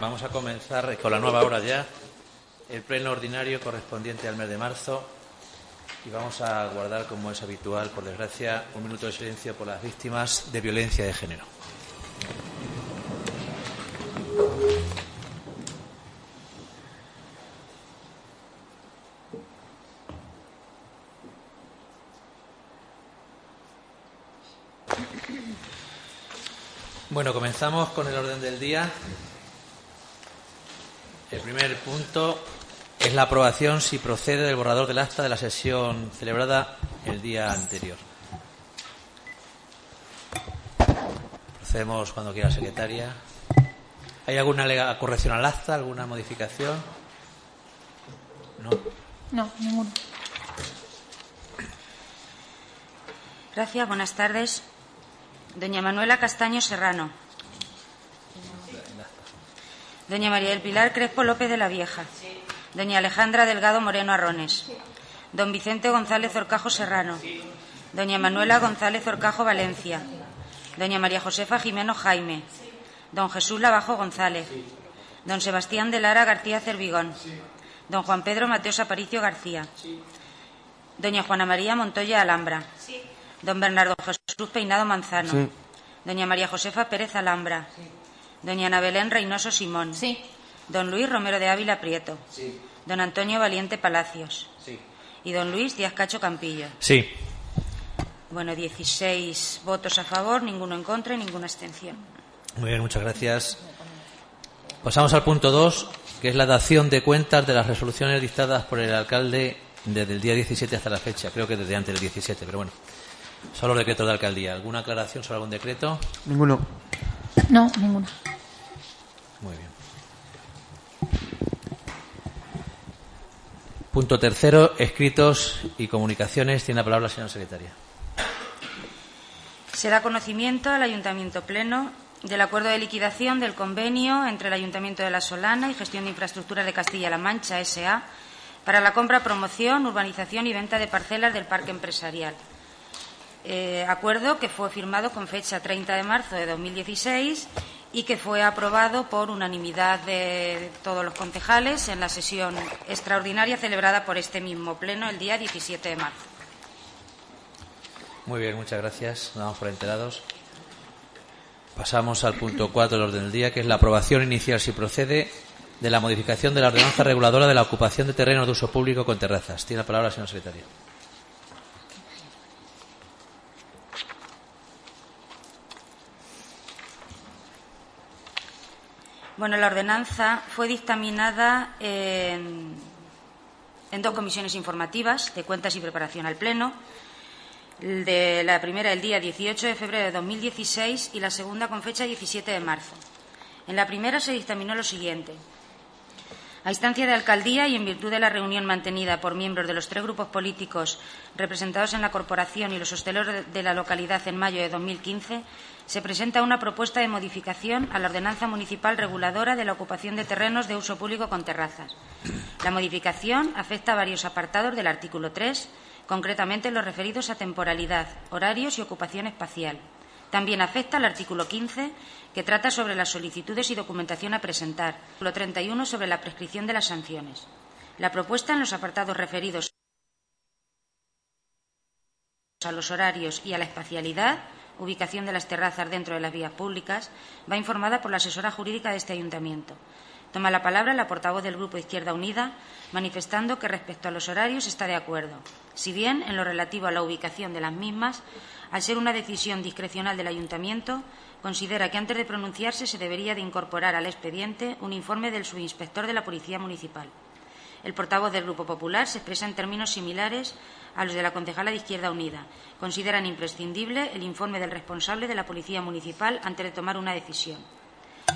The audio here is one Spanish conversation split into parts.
Vamos a comenzar con la nueva hora ya, el pleno ordinario correspondiente al mes de marzo. Y vamos a guardar, como es habitual, por desgracia, un minuto de silencio por las víctimas de violencia de género. Bueno, comenzamos con el orden del día. El primer punto es la aprobación, si procede, del borrador del acta de la sesión celebrada el día anterior. Procedemos cuando quiera, secretaria. ¿Hay alguna corrección al acta, alguna modificación? No. No, ninguna. Gracias, buenas tardes. Doña Manuela Castaño Serrano. Doña María del Pilar Crespo López de la Vieja. Doña Alejandra Delgado Moreno Arrones. Don Vicente González Orcajo Serrano. Doña Manuela González Orcajo Valencia. Doña María Josefa Jimeno Jaime. Don Jesús Lavajo González. Don Sebastián de Lara García Cervigón. Don Juan Pedro Mateos Aparicio García. Doña Juana María Montoya Alhambra. Don Bernardo Jesús Peinado Manzano. Doña María Josefa Pérez Alhambra. Doña Ana Belén Reynoso Simón. Don Luis Romero de Ávila Prieto. Don Antonio Valiente Palacios. Y don Luis Díaz Cacho Campillo. Sí. Bueno, 16 votos a favor, ninguno en contra y ninguna abstención. Muy bien, muchas gracias. Pasamos al punto 2, que es la dación de cuentas de las resoluciones dictadas por el alcalde desde el día 17 hasta la fecha. Creo que desde antes del 17, pero bueno. Solo decretos de alcaldía. ¿Alguna aclaración sobre algún decreto? Ninguno. No, ninguno. Muy bien. Punto tercero, escritos y comunicaciones. Tiene la palabra la señora secretaria. Se da conocimiento al Ayuntamiento Pleno del acuerdo de liquidación del convenio entre el Ayuntamiento de La Solana y Gestión de Infraestructuras de Castilla-La Mancha, S.A., para la compra, promoción, urbanización y venta de parcelas del parque empresarial. Eh, acuerdo que fue firmado con fecha 30 de marzo de 2016 y que fue aprobado por unanimidad de todos los concejales en la sesión extraordinaria celebrada por este mismo pleno el día 17 de marzo. Muy bien, muchas gracias. Nos damos por enterados. Pasamos al punto 4 del orden del día, que es la aprobación inicial, si procede, de la modificación de la ordenanza reguladora de la ocupación de terrenos de uso público con terrazas. Tiene la palabra señor secretario. Bueno, la ordenanza fue dictaminada en, dos comisiones informativas de cuentas y preparación al Pleno. De la primera el día 18 de febrero de 2016 y la segunda con fecha 17 de marzo. En la primera se dictaminó lo siguiente. A instancia de alcaldía y en virtud de la reunión mantenida por miembros de los tres grupos políticos representados en la corporación y los hosteleros de la localidad en mayo de 2015, se presenta una propuesta de modificación a la ordenanza municipal reguladora de la ocupación de terrenos de uso público con terrazas. La modificación afecta a varios apartados del artículo 3, concretamente los referidos a temporalidad, horarios y ocupación espacial. También afecta al artículo 15, que trata sobre las solicitudes y documentación a presentar. Artículo 31 sobre la prescripción de las sanciones. La propuesta en los apartados referidos a los horarios y a la espacialidad, ubicación de las terrazas dentro de las vías públicas, va informada por la asesora jurídica de este ayuntamiento. Toma la palabra la portavoz del Grupo Izquierda Unida, manifestando que respecto a los horarios está de acuerdo, si bien en lo relativo a la ubicación de las mismas, al ser una decisión discrecional del ayuntamiento, considera que antes de pronunciarse se debería de incorporar al expediente un informe del subinspector de la Policía Municipal. El portavoz del Grupo Popular se expresa en términos similares a los de la concejala de Izquierda Unida. Consideran imprescindible el informe del responsable de la Policía Municipal antes de tomar una decisión.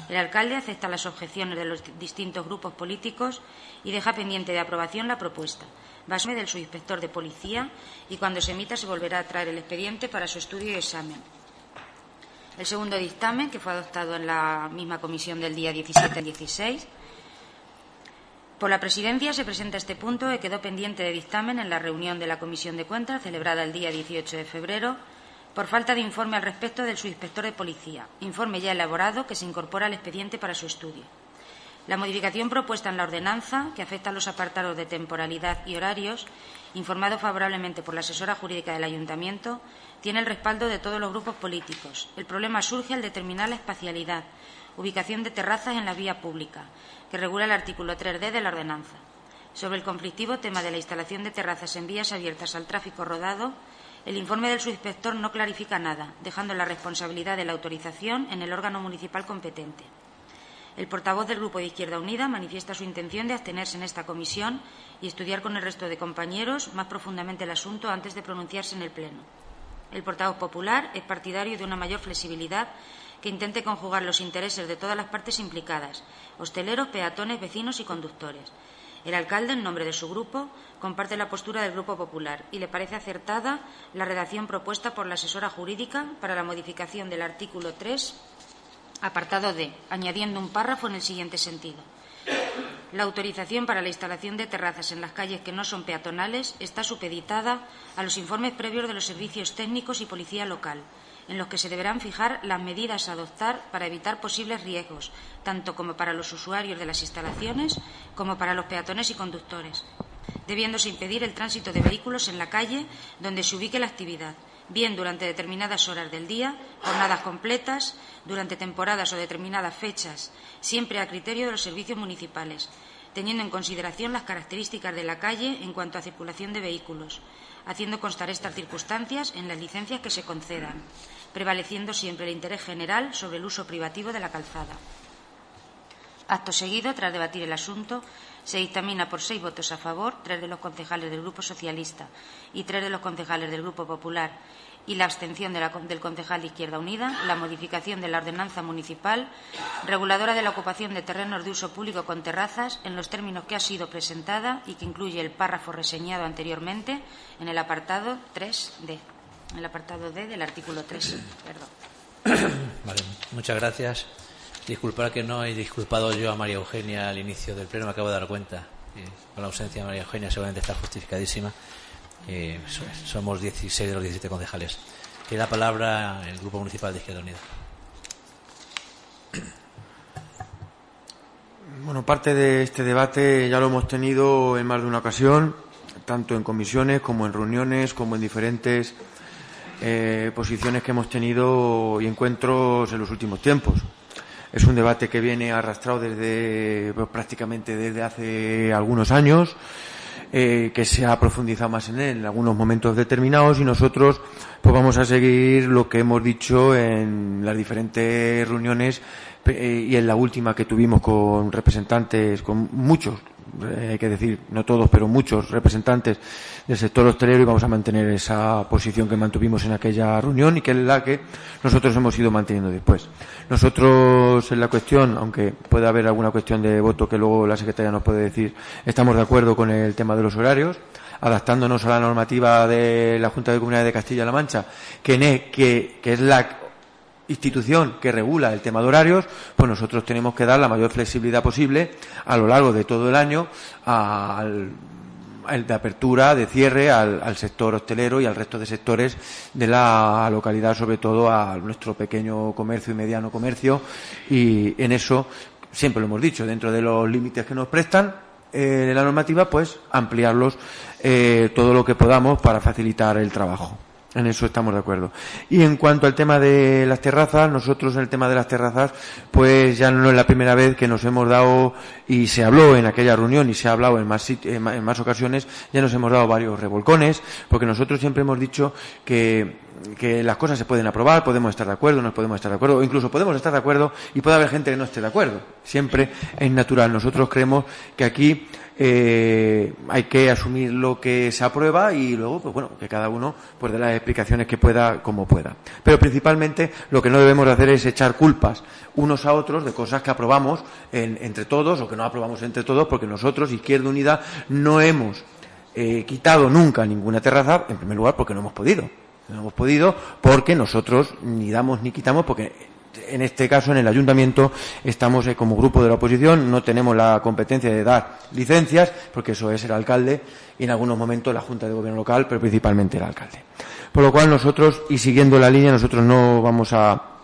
El alcalde acepta las objeciones de los distintos grupos políticos y deja pendiente de aprobación la propuesta. Va a del subinspector de policía y cuando se emita se volverá a traer el expediente para su estudio y examen. El segundo dictamen, que fue adoptado en la misma comisión del día 17 16, por la Presidencia se presenta este punto que quedó pendiente de dictamen en la reunión de la Comisión de Cuentas celebrada el día 18 de febrero, por falta de informe al respecto del subinspector de policía, informe ya elaborado que se incorpora al expediente para su estudio. La modificación propuesta en la ordenanza, que afecta a los apartados de temporalidad y horarios, informado favorablemente por la asesora jurídica del Ayuntamiento, tiene el respaldo de todos los grupos políticos. El problema surge al determinar la espacialidad, ubicación de terrazas en la vía pública, que regula el artículo 3D de la ordenanza. Sobre el conflictivo tema de la instalación de terrazas en vías abiertas al tráfico rodado, el informe del subinspector no clarifica nada, dejando la responsabilidad de la autorización en el órgano municipal competente. El portavoz del Grupo de Izquierda Unida manifiesta su intención de abstenerse en esta comisión y estudiar con el resto de compañeros más profundamente el asunto antes de pronunciarse en el Pleno. El portavoz popular es partidario de una mayor flexibilidad que intente conjugar los intereses de todas las partes implicadas, hosteleros, peatones, vecinos y conductores. El alcalde, en nombre de su grupo, comparte la postura del Grupo Popular y le parece acertada la redacción propuesta por la asesora jurídica para la modificación del artículo 3 Apartado D, añadiendo un párrafo en el siguiente sentido. La autorización para la instalación de terrazas en las calles que no son peatonales está supeditada a los informes previos de los servicios técnicos y policía local, en los que se deberán fijar las medidas a adoptar para evitar posibles riesgos, tanto como para los usuarios de las instalaciones como para los peatones y conductores, debiéndose impedir el tránsito de vehículos en la calle donde se ubique la actividad, bien durante determinadas horas del día, jornadas completas, durante temporadas o determinadas fechas, siempre a criterio de los servicios municipales, teniendo en consideración las características de la calle en cuanto a circulación de vehículos, haciendo constar estas circunstancias en las licencias que se concedan, prevaleciendo siempre el interés general sobre el uso privativo de la calzada. Acto seguido, tras debatir el asunto, se dictamina por seis votos a favor, tres de los concejales del Grupo Socialista y tres de los concejales del Grupo Popular y la abstención del concejal de Izquierda Unida, la modificación de la ordenanza municipal reguladora de la ocupación de terrenos de uso público con terrazas en los términos que ha sido presentada y que incluye el párrafo reseñado anteriormente en el apartado 3D, en el apartado D del artículo 3. Perdón. Vale, muchas gracias. Disculpar que no he disculpado yo a María Eugenia al inicio del pleno, me acabo de dar cuenta. con la ausencia de María Eugenia seguramente está justificadísima. Eh, somos 16 de los 17 concejales. Tiene la palabra el Grupo Municipal de Izquierda Unida. Bueno, parte de este debate ya lo hemos tenido en más de una ocasión, tanto en comisiones como en reuniones, como en diferentes eh, posiciones que hemos tenido y encuentros en los últimos tiempos. Es un debate que viene arrastrado desde prácticamente desde hace algunos años eh, que se ha profundizado más en él en algunos momentos determinados y nosotros pues vamos a seguir lo que hemos dicho en las diferentes reuniones eh, y en la última que tuvimos con representantes, con muchos, hay que decir, no todos, pero muchos representantes del sector hostelero y vamos a mantener esa posición que mantuvimos en aquella reunión y que es la que nosotros hemos ido manteniendo después. Nosotros en la cuestión, aunque pueda haber alguna cuestión de voto que luego la secretaria nos puede decir, estamos de acuerdo con el tema de los horarios, adaptándonos a la normativa de la Junta de Comunidades de Castilla-La Mancha, que, que, que es la institución que regula el tema de horarios, pues nosotros tenemos que dar la mayor flexibilidad posible a lo largo de todo el año al de apertura, de cierre al, sector hostelero y al resto de sectores de la localidad, sobre todo a nuestro pequeño comercio y mediano comercio. Y en eso, siempre lo hemos dicho, dentro de los límites que nos prestan eh, la normativa, pues ampliarlos eh, todo lo que podamos para facilitar el trabajo. En eso estamos de acuerdo. Y en cuanto al tema de las terrazas, nosotros en el tema de las terrazas, pues ya no es la primera vez que nos hemos dado, y se habló en aquella reunión y se ha hablado en más, en más ocasiones, ya nos hemos dado varios revolcones, porque nosotros siempre hemos dicho que, que las cosas se pueden aprobar, podemos estar de acuerdo, no podemos estar de acuerdo, o incluso podemos estar de acuerdo y puede haber gente que no esté de acuerdo. Siempre es natural. Nosotros creemos que aquí eh, hay que asumir lo que se aprueba y luego, pues bueno, que cada uno pues dé las explicaciones que pueda como pueda. Pero principalmente lo que no debemos hacer es echar culpas unos a otros de cosas que aprobamos entre todos o que no aprobamos entre todos porque nosotros, Izquierda Unida, no hemos eh, quitado nunca ninguna terraza, en primer lugar porque no hemos podido. No hemos podido porque nosotros ni damos ni quitamos porque en este caso, en el ayuntamiento, estamos eh, como grupo de la oposición, no tenemos la competencia de dar licencias, porque eso es el alcalde y en algunos momentos la Junta de Gobierno local, pero principalmente el alcalde. Por lo cual nosotros, y siguiendo la línea, nosotros no vamos a,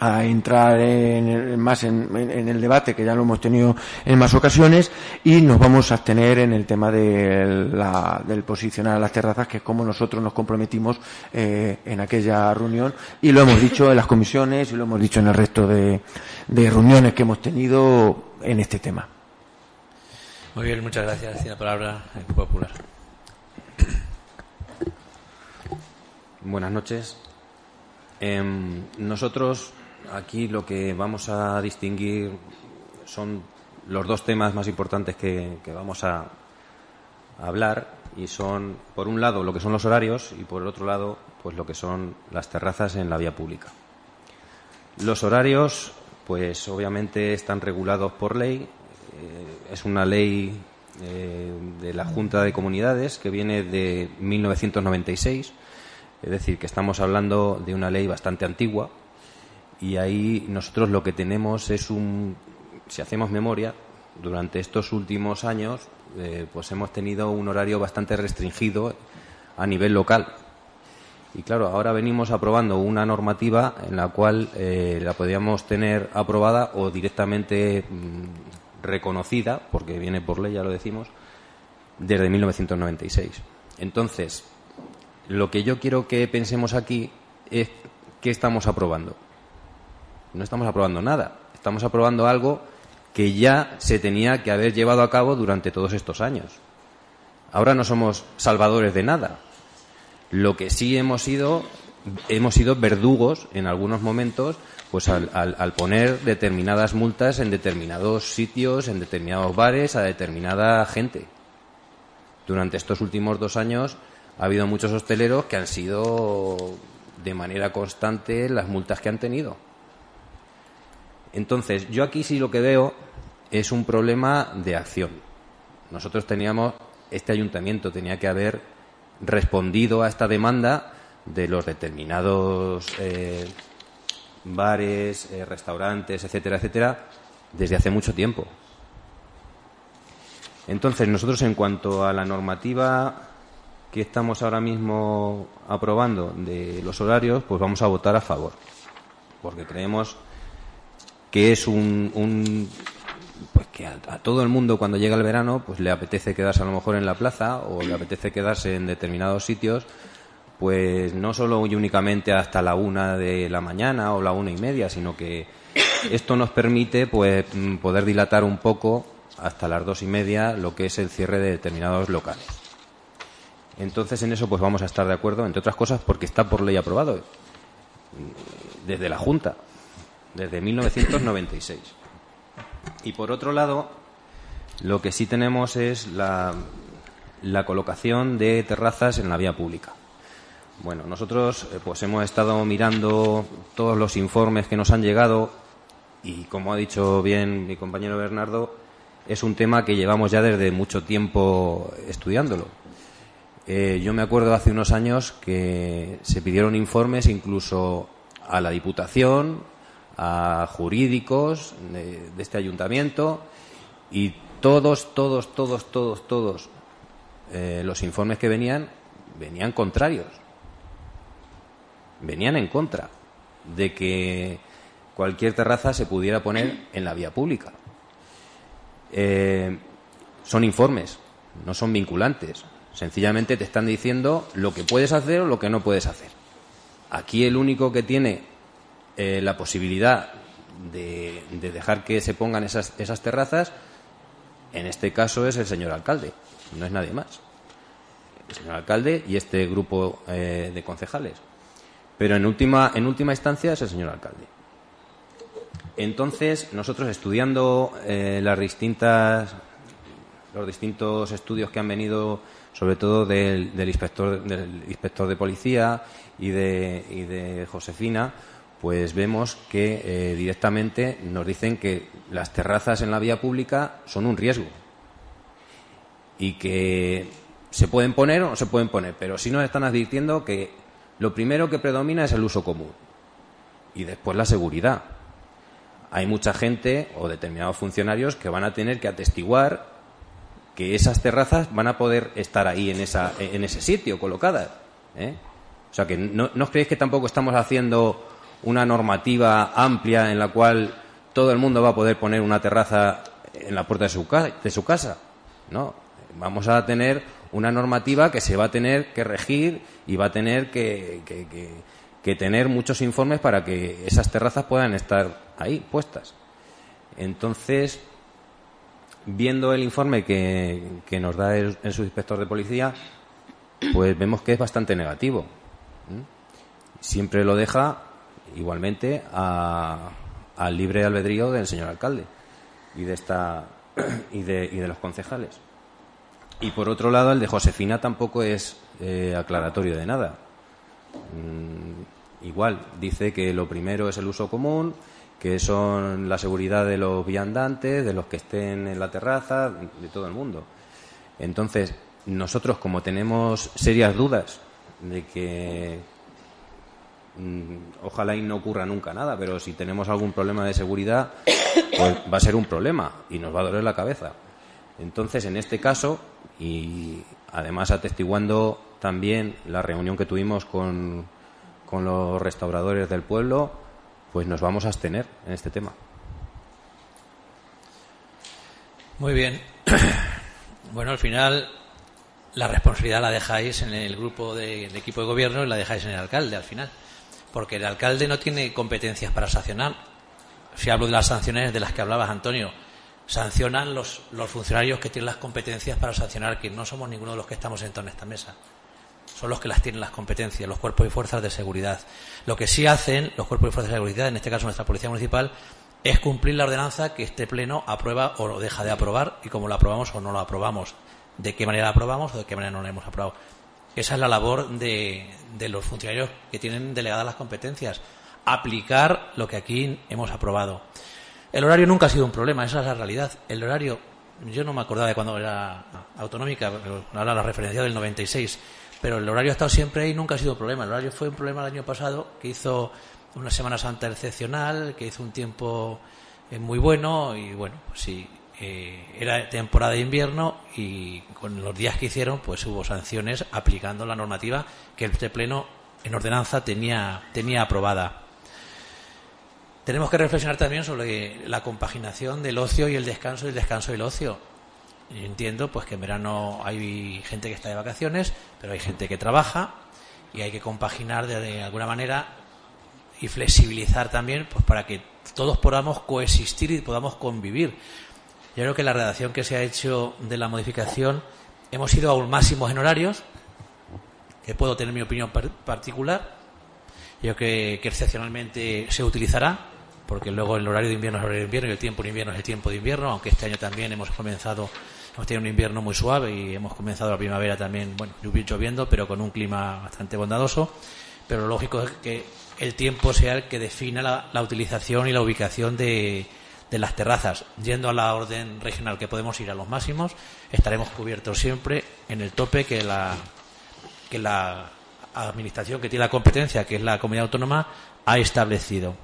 a entrar en más en, el debate que ya lo hemos tenido en más ocasiones y nos vamos a abstener en el tema de la, del posicionar a las terrazas que es como nosotros nos comprometimos eh, en aquella reunión y lo hemos dicho en las comisiones y lo hemos dicho en el resto de, de reuniones que hemos tenido en este tema. Muy bien, muchas gracias. Tiene la palabra el Popular. Buenas noches. Em, nosotros aquí lo que vamos a distinguir son los dos temas más importantes que, vamos a, hablar y son, por un lado, lo que son los horarios y por el otro lado, pues lo que son las terrazas en la vía pública. Los horarios, pues obviamente están regulados por ley. Eh, es una ley eh, de la Junta de Comunidades que viene de 1996 es decir, que estamos hablando de una ley bastante antigua y ahí nosotros lo que tenemos es un, si hacemos memoria, durante estos últimos años eh, pues hemos tenido un horario bastante restringido a nivel local. Y claro, ahora venimos aprobando una normativa en la cual eh, la podríamos tener aprobada o directamente mm, reconocida, porque viene por ley, ya lo decimos, desde 1996. Entonces, lo que yo quiero que pensemos aquí es qué estamos aprobando. No estamos aprobando nada. Estamos aprobando algo que ya se tenía que haber llevado a cabo durante todos estos años. Ahora no somos salvadores de nada. Lo que sí hemos sido, hemos sido verdugos en algunos momentos, pues al, al poner determinadas multas en determinados sitios, en determinados bares, a determinada gente. Durante estos últimos dos años ha habido muchos hosteleros que han sido de manera constante las multas que han tenido. Entonces, yo aquí sí lo que veo es un problema de acción. Nosotros teníamos, este ayuntamiento tenía que haber respondido a esta demanda de los determinados eh, bares, eh, restaurantes, etcétera, etcétera, desde hace mucho tiempo. Entonces, nosotros en cuanto a la normativa que estamos ahora mismo aprobando de los horarios, pues vamos a votar a favor, porque creemos que es un, pues que a, todo el mundo cuando llega el verano, pues le apetece quedarse a lo mejor en la plaza o le apetece quedarse en determinados sitios, pues no solo y únicamente hasta la una de la mañana o la una y media, sino que esto nos permite pues poder dilatar un poco hasta las dos y media lo que es el cierre de determinados locales. Entonces en eso pues vamos a estar de acuerdo, entre otras cosas porque está por ley aprobado desde la Junta, desde 1996. Y por otro lado, lo que sí tenemos es la, la colocación de terrazas en la vía pública. Bueno, nosotros eh, pues hemos estado mirando todos los informes que nos han llegado y como ha dicho bien mi compañero Bernardo, es un tema que llevamos ya desde mucho tiempo estudiándolo eh, yo me acuerdo hace unos años que se pidieron informes incluso a la Diputación, a jurídicos de, este ayuntamiento y todos, todos, todos, todos, todos eh, los informes que venían venían contrarios. Venían en contra de que cualquier terraza se pudiera poner en la vía pública. Eh, son informes, no son vinculantes. Sencillamente te están diciendo lo que puedes hacer o lo que no puedes hacer. Aquí el único que tiene eh, la posibilidad de, dejar que se pongan esas, terrazas, en este caso es el señor alcalde, no es nadie más. El señor alcalde y este grupo eh, de concejales. Pero en última, en última instancia es el señor alcalde. Entonces, nosotros estudiando eh, las distintas, los distintos estudios que han venido sobre todo del, inspector, del inspector de policía de, y de Josefina, pues vemos que eh, directamente nos dicen que las terrazas en la vía pública son un riesgo y que se pueden poner o no se pueden poner, pero sí nos están advirtiendo que lo primero que predomina es el uso común y después la seguridad. Hay mucha gente o determinados funcionarios que van a tener que atestiguar que esas terrazas van a poder estar ahí en, esa, en ese sitio colocadas. ¿eh? O sea que no, no os creéis que tampoco estamos haciendo una normativa amplia en la cual todo el mundo va a poder poner una terraza en la puerta de su, de su casa. No, vamos a tener una normativa que se va a tener que regir y va a tener que, que, tener muchos informes para que esas terrazas puedan estar ahí puestas. Entonces, viendo el informe que, nos da el, subinspector de policía, pues vemos que es bastante negativo. Siempre lo deja igualmente al libre albedrío del señor alcalde y de esta y de, y de los concejales. Y por otro lado, el de Josefina tampoco es eh, aclaratorio de nada. Mm, igual, dice que lo primero es el uso común, que son la seguridad de los viandantes, de los que estén en la terraza, de todo el mundo. Entonces, nosotros como tenemos serias dudas de que ojalá y no ocurra nunca nada, pero si tenemos algún problema de seguridad, pues va a ser un problema y nos va a doler la cabeza. Entonces, en este caso, y además atestiguando también la reunión que tuvimos con, los restauradores del pueblo, pues nos vamos a abstener en este tema. Muy bien. Bueno, al final la responsabilidad la dejáis en el grupo del equipo de gobierno y la dejáis en el alcalde al final. Porque el alcalde no tiene competencias para sancionar. Si hablo de las sanciones de las que hablabas, Antonio, sancionan los, los funcionarios que tienen las competencias para sancionar, que no somos ninguno de los que estamos sentados en esta mesa. Son los que las tienen las competencias, los cuerpos y fuerzas de seguridad. Lo que sí hacen los cuerpos y fuerzas de seguridad, en este caso nuestra Policía Municipal, es cumplir la ordenanza que este Pleno aprueba o deja de aprobar y cómo la aprobamos o no la aprobamos. De qué manera la aprobamos o de qué manera no la hemos aprobado. Esa es la labor de, los funcionarios que tienen delegadas las competencias. Aplicar lo que aquí hemos aprobado. El horario nunca ha sido un problema, esa es la realidad. El horario, yo no me acordaba de cuando era autonómica, ahora la referencia del 96, pero el horario ha estado siempre ahí y nunca ha sido un problema. El horario fue un problema el año pasado, que hizo una Semana Santa excepcional, que hizo un tiempo eh, muy bueno y bueno, pues sí, eh, era temporada de invierno y con los días que hicieron, pues hubo sanciones aplicando la normativa que este Pleno en ordenanza tenía, tenía aprobada. Tenemos que reflexionar también sobre la compaginación del ocio y el descanso y el descanso y el ocio. Yo entiendo pues que en verano hay gente que está de vacaciones, pero hay gente que trabaja y hay que compaginar de, alguna manera y flexibilizar también pues para que todos podamos coexistir y podamos convivir. Yo creo que la redacción que se ha hecho de la modificación hemos ido a un máximo en horarios, que puedo tener mi opinión particular. Yo creo que excepcionalmente se utilizará, porque luego el horario de invierno es el horario de invierno y el tiempo de invierno es el tiempo de invierno, aunque este año también hemos comenzado, hemos tenido un invierno muy suave y hemos comenzado la primavera también, bueno, lloviendo, pero con un clima bastante bondadoso. Pero lo lógico es que el tiempo sea el que defina la, utilización y la ubicación de, de las terrazas. Yendo a la orden regional que podemos ir a los máximos, estaremos cubiertos siempre en el tope que la, que la administración que tiene la competencia, que es la comunidad autónoma, ha establecido.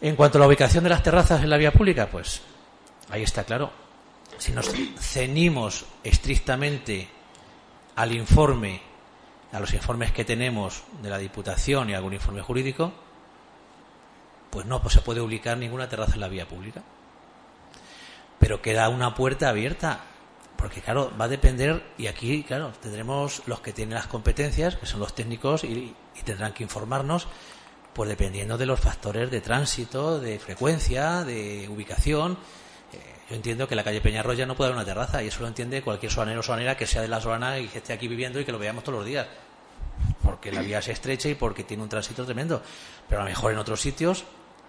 En cuanto a la ubicación de las terrazas en la vía pública, pues ahí está claro. Si nos cenimos estrictamente al informe, a los informes que tenemos de la Diputación y algún informe jurídico, pues no pues se puede ubicar ninguna terraza en la vía pública. Pero queda una puerta abierta, porque claro, va a depender, y aquí, claro, tendremos los que tienen las competencias, que son los técnicos, y, tendrán que informarnos pues dependiendo de los factores de tránsito, de frecuencia, de ubicación. Eh, yo entiendo que la calle Peñarroya no puede haber una terraza y eso lo entiende cualquier soanero o soanera que sea de la zona y que esté aquí viviendo y que lo veamos todos los días. Porque la vía se estrecha y porque tiene un tránsito tremendo. Pero a lo mejor en otros sitios,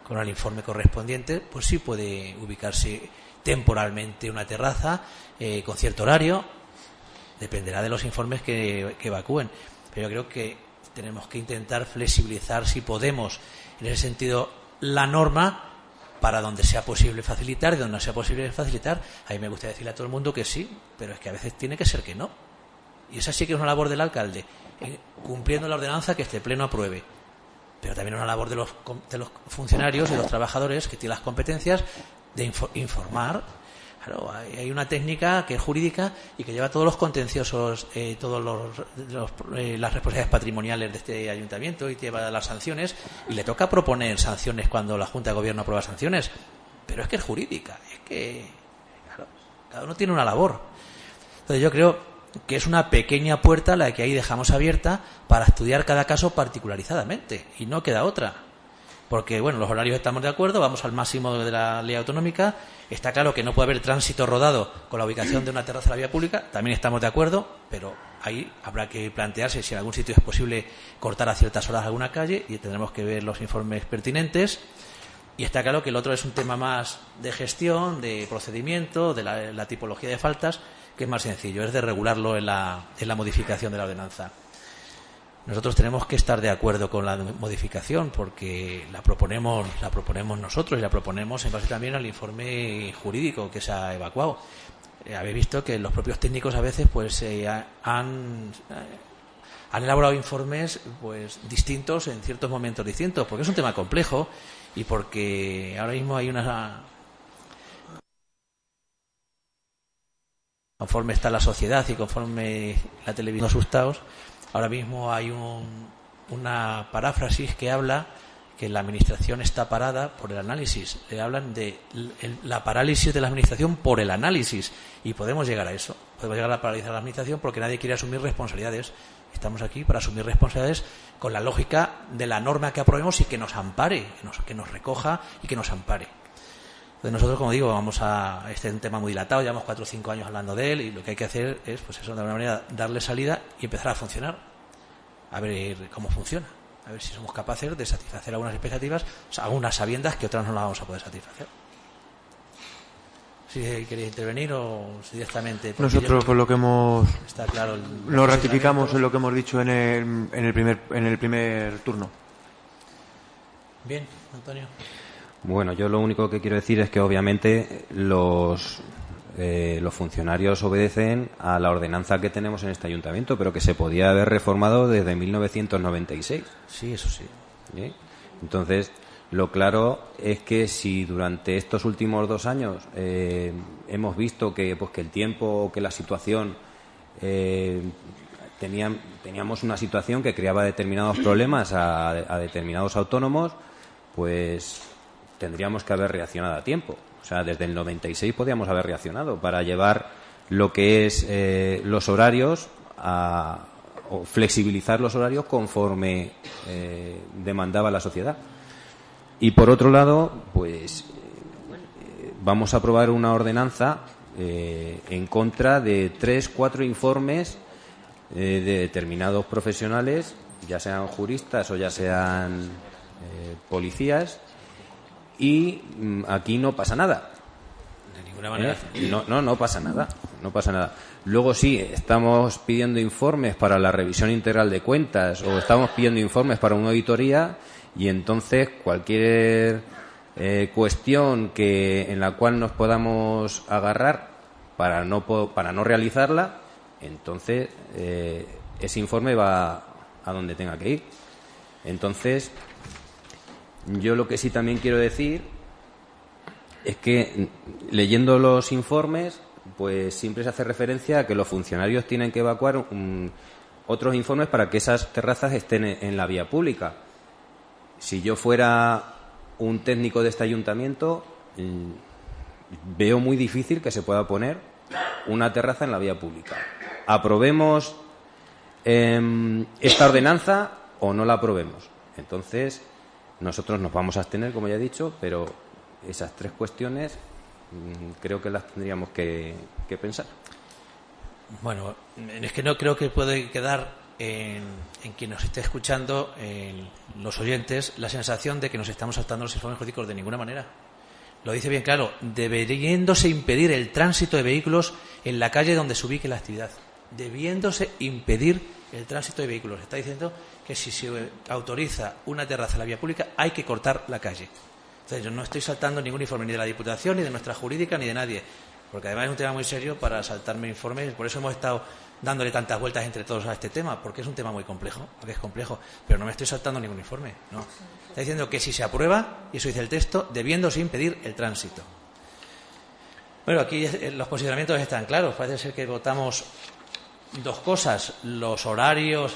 con el informe correspondiente, pues sí puede ubicarse temporalmente una terraza eh, con cierto horario. Dependerá de los informes que, evacúen. Pero yo creo que tenemos que intentar flexibilizar, si podemos, en ese sentido, la norma para donde sea posible facilitar y donde no sea posible facilitar. A mí me gusta decirle a todo el mundo que sí, pero es que a veces tiene que ser que no. Y esa sí que es una labor del alcalde, eh, cumpliendo la ordenanza que este pleno apruebe. Pero también una labor de los, de los funcionarios y los trabajadores que tienen las competencias de informar Claro, hay una técnica que es jurídica y que lleva todos los contenciosos, eh, todas eh, las responsabilidades patrimoniales de este ayuntamiento y lleva las sanciones y le toca proponer sanciones cuando la Junta de Gobierno aprueba sanciones. Pero es que es jurídica, es que claro, cada uno tiene una labor. Entonces yo creo que es una pequeña puerta la que ahí dejamos abierta para estudiar cada caso particularizadamente y no queda otra porque bueno, los horarios estamos de acuerdo, vamos al máximo de la ley autonómica, está claro que no puede haber tránsito rodado con la ubicación de una terraza en la vía pública, también estamos de acuerdo, pero ahí habrá que plantearse si en algún sitio es posible cortar a ciertas horas alguna calle y tendremos que ver los informes pertinentes. Y está claro que el otro es un tema más de gestión, de procedimiento, de la, tipología de faltas, que es más sencillo, es de regularlo en la, en la modificación de la ordenanza. Nosotros tenemos que estar de acuerdo con la modificación porque la proponemos, la proponemos nosotros y la proponemos en base también al informe jurídico que se ha evacuado. Eh, habéis visto que los propios técnicos a veces pues eh, han, eh, han elaborado informes pues distintos en ciertos momentos distintos porque es un tema complejo y porque ahora mismo hay una conforme está la sociedad y conforme la televisión asustados Ahora mismo hay una paráfrasis que habla que la administración está parada por el análisis. Le hablan de la parálisis de la administración por el análisis. Y podemos llegar a eso. Podemos llegar a paralizar la administración porque nadie quiere asumir responsabilidades. Estamos aquí para asumir responsabilidades con la lógica de la norma que aprobemos y que nos ampare, que nos, que nos recoja y que nos ampare. Entonces nosotros, como digo, vamos a este es un tema muy dilatado, llevamos cuatro o cinco años hablando de él y lo que hay que hacer es, pues eso, de alguna manera, darle salida y empezar a funcionar, a ver cómo funciona, a ver si somos capaces de satisfacer algunas expectativas, algunas sabiendas que otras no las vamos a poder satisfacer. Si queréis intervenir o si directamente. Nosotros, por lo que hemos. Está claro. lo ratificamos en lo que hemos dicho en el, en el, primer, en el primer turno. Bien, Antonio. Bueno, yo lo único que quiero decir es que obviamente los, eh, los funcionarios obedecen a la ordenanza que tenemos en este ayuntamiento, pero que se podía haber reformado desde 1996. Sí, eso sí. Entonces, lo claro es que si durante estos últimos dos años eh, hemos visto que, pues, que el tiempo, que la situación, eh, teníamos una situación que creaba determinados problemas a, a determinados autónomos, pues tendríamos que haber reaccionado a tiempo. O sea, desde el 96 podíamos haber reaccionado para llevar lo que es eh, los horarios a, o flexibilizar los horarios conforme eh, demandaba la sociedad. Y por otro lado, pues eh, vamos a aprobar una ordenanza en contra de tres, cuatro informes de determinados profesionales, ya sean juristas o ya sean policías, y mm, aquí no pasa nada. De ninguna manera. ¿Eh? No, no, no pasa nada. No pasa nada. Luego sí, estamos pidiendo informes para la revisión integral de cuentas o estamos pidiendo informes para una auditoría y entonces cualquier eh, cuestión que en la cual nos podamos agarrar para no para no realizarla, entonces eh, ese informe va a donde tenga que ir. Entonces, yo lo que sí también quiero decir es que leyendo los informes, pues siempre se hace referencia a que los funcionarios tienen que evacuar otros informes para que esas terrazas estén en la vía pública. Si yo fuera un técnico de este ayuntamiento, mm, veo muy difícil que se pueda poner una terraza en la vía pública. ¿Aprobemos em, esta ordenanza o no la aprobemos? Entonces, nosotros nos vamos a abstener, como ya he dicho, pero esas tres cuestiones mm, creo que las tendríamos que, pensar. Bueno, es que no creo que puede quedar en, quien nos esté escuchando, en los oyentes, la sensación de que nos estamos saltando los informes jurídicos de ninguna manera. Lo dice bien claro, debiéndose impedir el tránsito de vehículos en la calle donde se ubique la actividad. Debiéndose impedir el tránsito de vehículos. Está diciendo que si se autoriza una terraza en la vía pública hay que cortar la calle. Entonces, yo no estoy saltando ningún informe ni de la Diputación, ni de nuestra jurídica, ni de nadie, porque además es un tema muy serio para saltarme informes, por eso hemos estado dándole tantas vueltas entre todos a este tema, porque es un tema muy complejo, porque es complejo, pero no me estoy saltando ningún informe, no. Está diciendo que si se aprueba, y eso dice el texto, debiéndose impedir el tránsito. Bueno, aquí eh, los posicionamientos están claros. Parece ser que votamos dos cosas. Los horarios,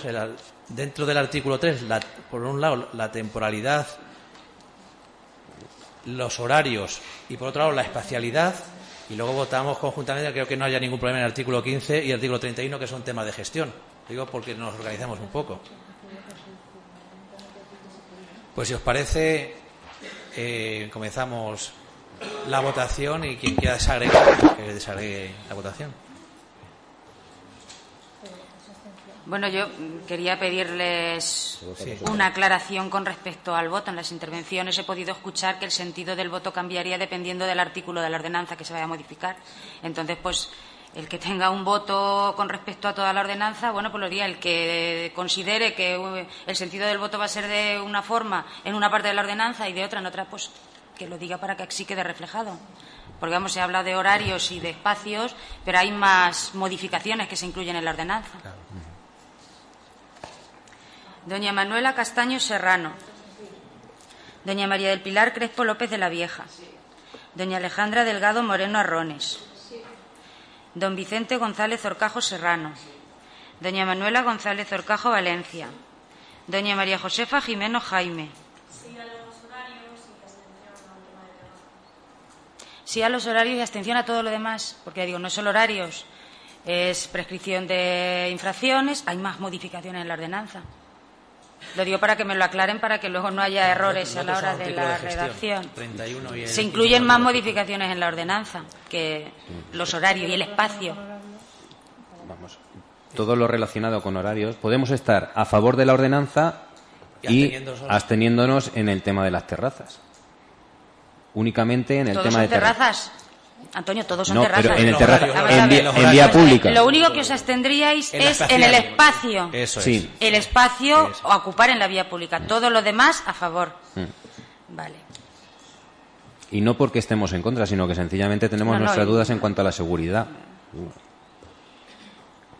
dentro del artículo 3, por un lado, la temporalidad, los horarios y, por otro lado, la espacialidad. Y luego votamos conjuntamente, creo que no haya ningún problema en el artículo 15 y el artículo 31, que son temas de gestión. Digo porque nos organizamos un poco. Pues si os parece, eh, comenzamos la votación y quien quiera desagregar, que desagregue la votación. Bueno, yo quería pedirles una aclaración con respecto al voto. En las intervenciones he podido escuchar que el sentido del voto cambiaría dependiendo del artículo de la ordenanza que se vaya a modificar. Entonces, pues el que tenga un voto con respecto a toda la ordenanza, bueno, pues lo diría. El que considere que el sentido del voto va a ser de una forma en una parte de la ordenanza y de otra en otra, pues que lo diga para que así quede reflejado. Porque, vamos, se ha hablado de horarios y de espacios, pero hay más modificaciones que se incluyen en la ordenanza. Doña Manuela Castaño Serrano. Doña María del Pilar Crespo López de la Vieja. Doña Alejandra Delgado Moreno Arrones. Don Vicente González Orcajo Serrano. Doña Manuela González Orcajo Valencia. Doña María Josefa Jimeno Jaime. Sí a los horarios y abstención a todo lo demás, porque digo, no son horarios, es prescripción de infracciones, hay más modificaciones en la ordenanza. Lo digo para que me lo aclaren, para que luego no haya errores a la hora de la redacción. Se incluyen más modificaciones en la ordenanza que los horarios y el espacio. Vamos, todo lo relacionado con horarios. Podemos estar a favor de la ordenanza y, absteniéndonos en el tema de las terrazas. Únicamente en el tema de terrazas. Antonio, todos son terrazas. en, vía, pública. Lo único que os abstendríais es en el espacio. Eso Sí. El espacio o ocupar en la vía pública. Todo lo demás a favor. Mm. Vale. Y no porque estemos en contra, sino que sencillamente tenemos nuestras dudas en cuanto a la seguridad.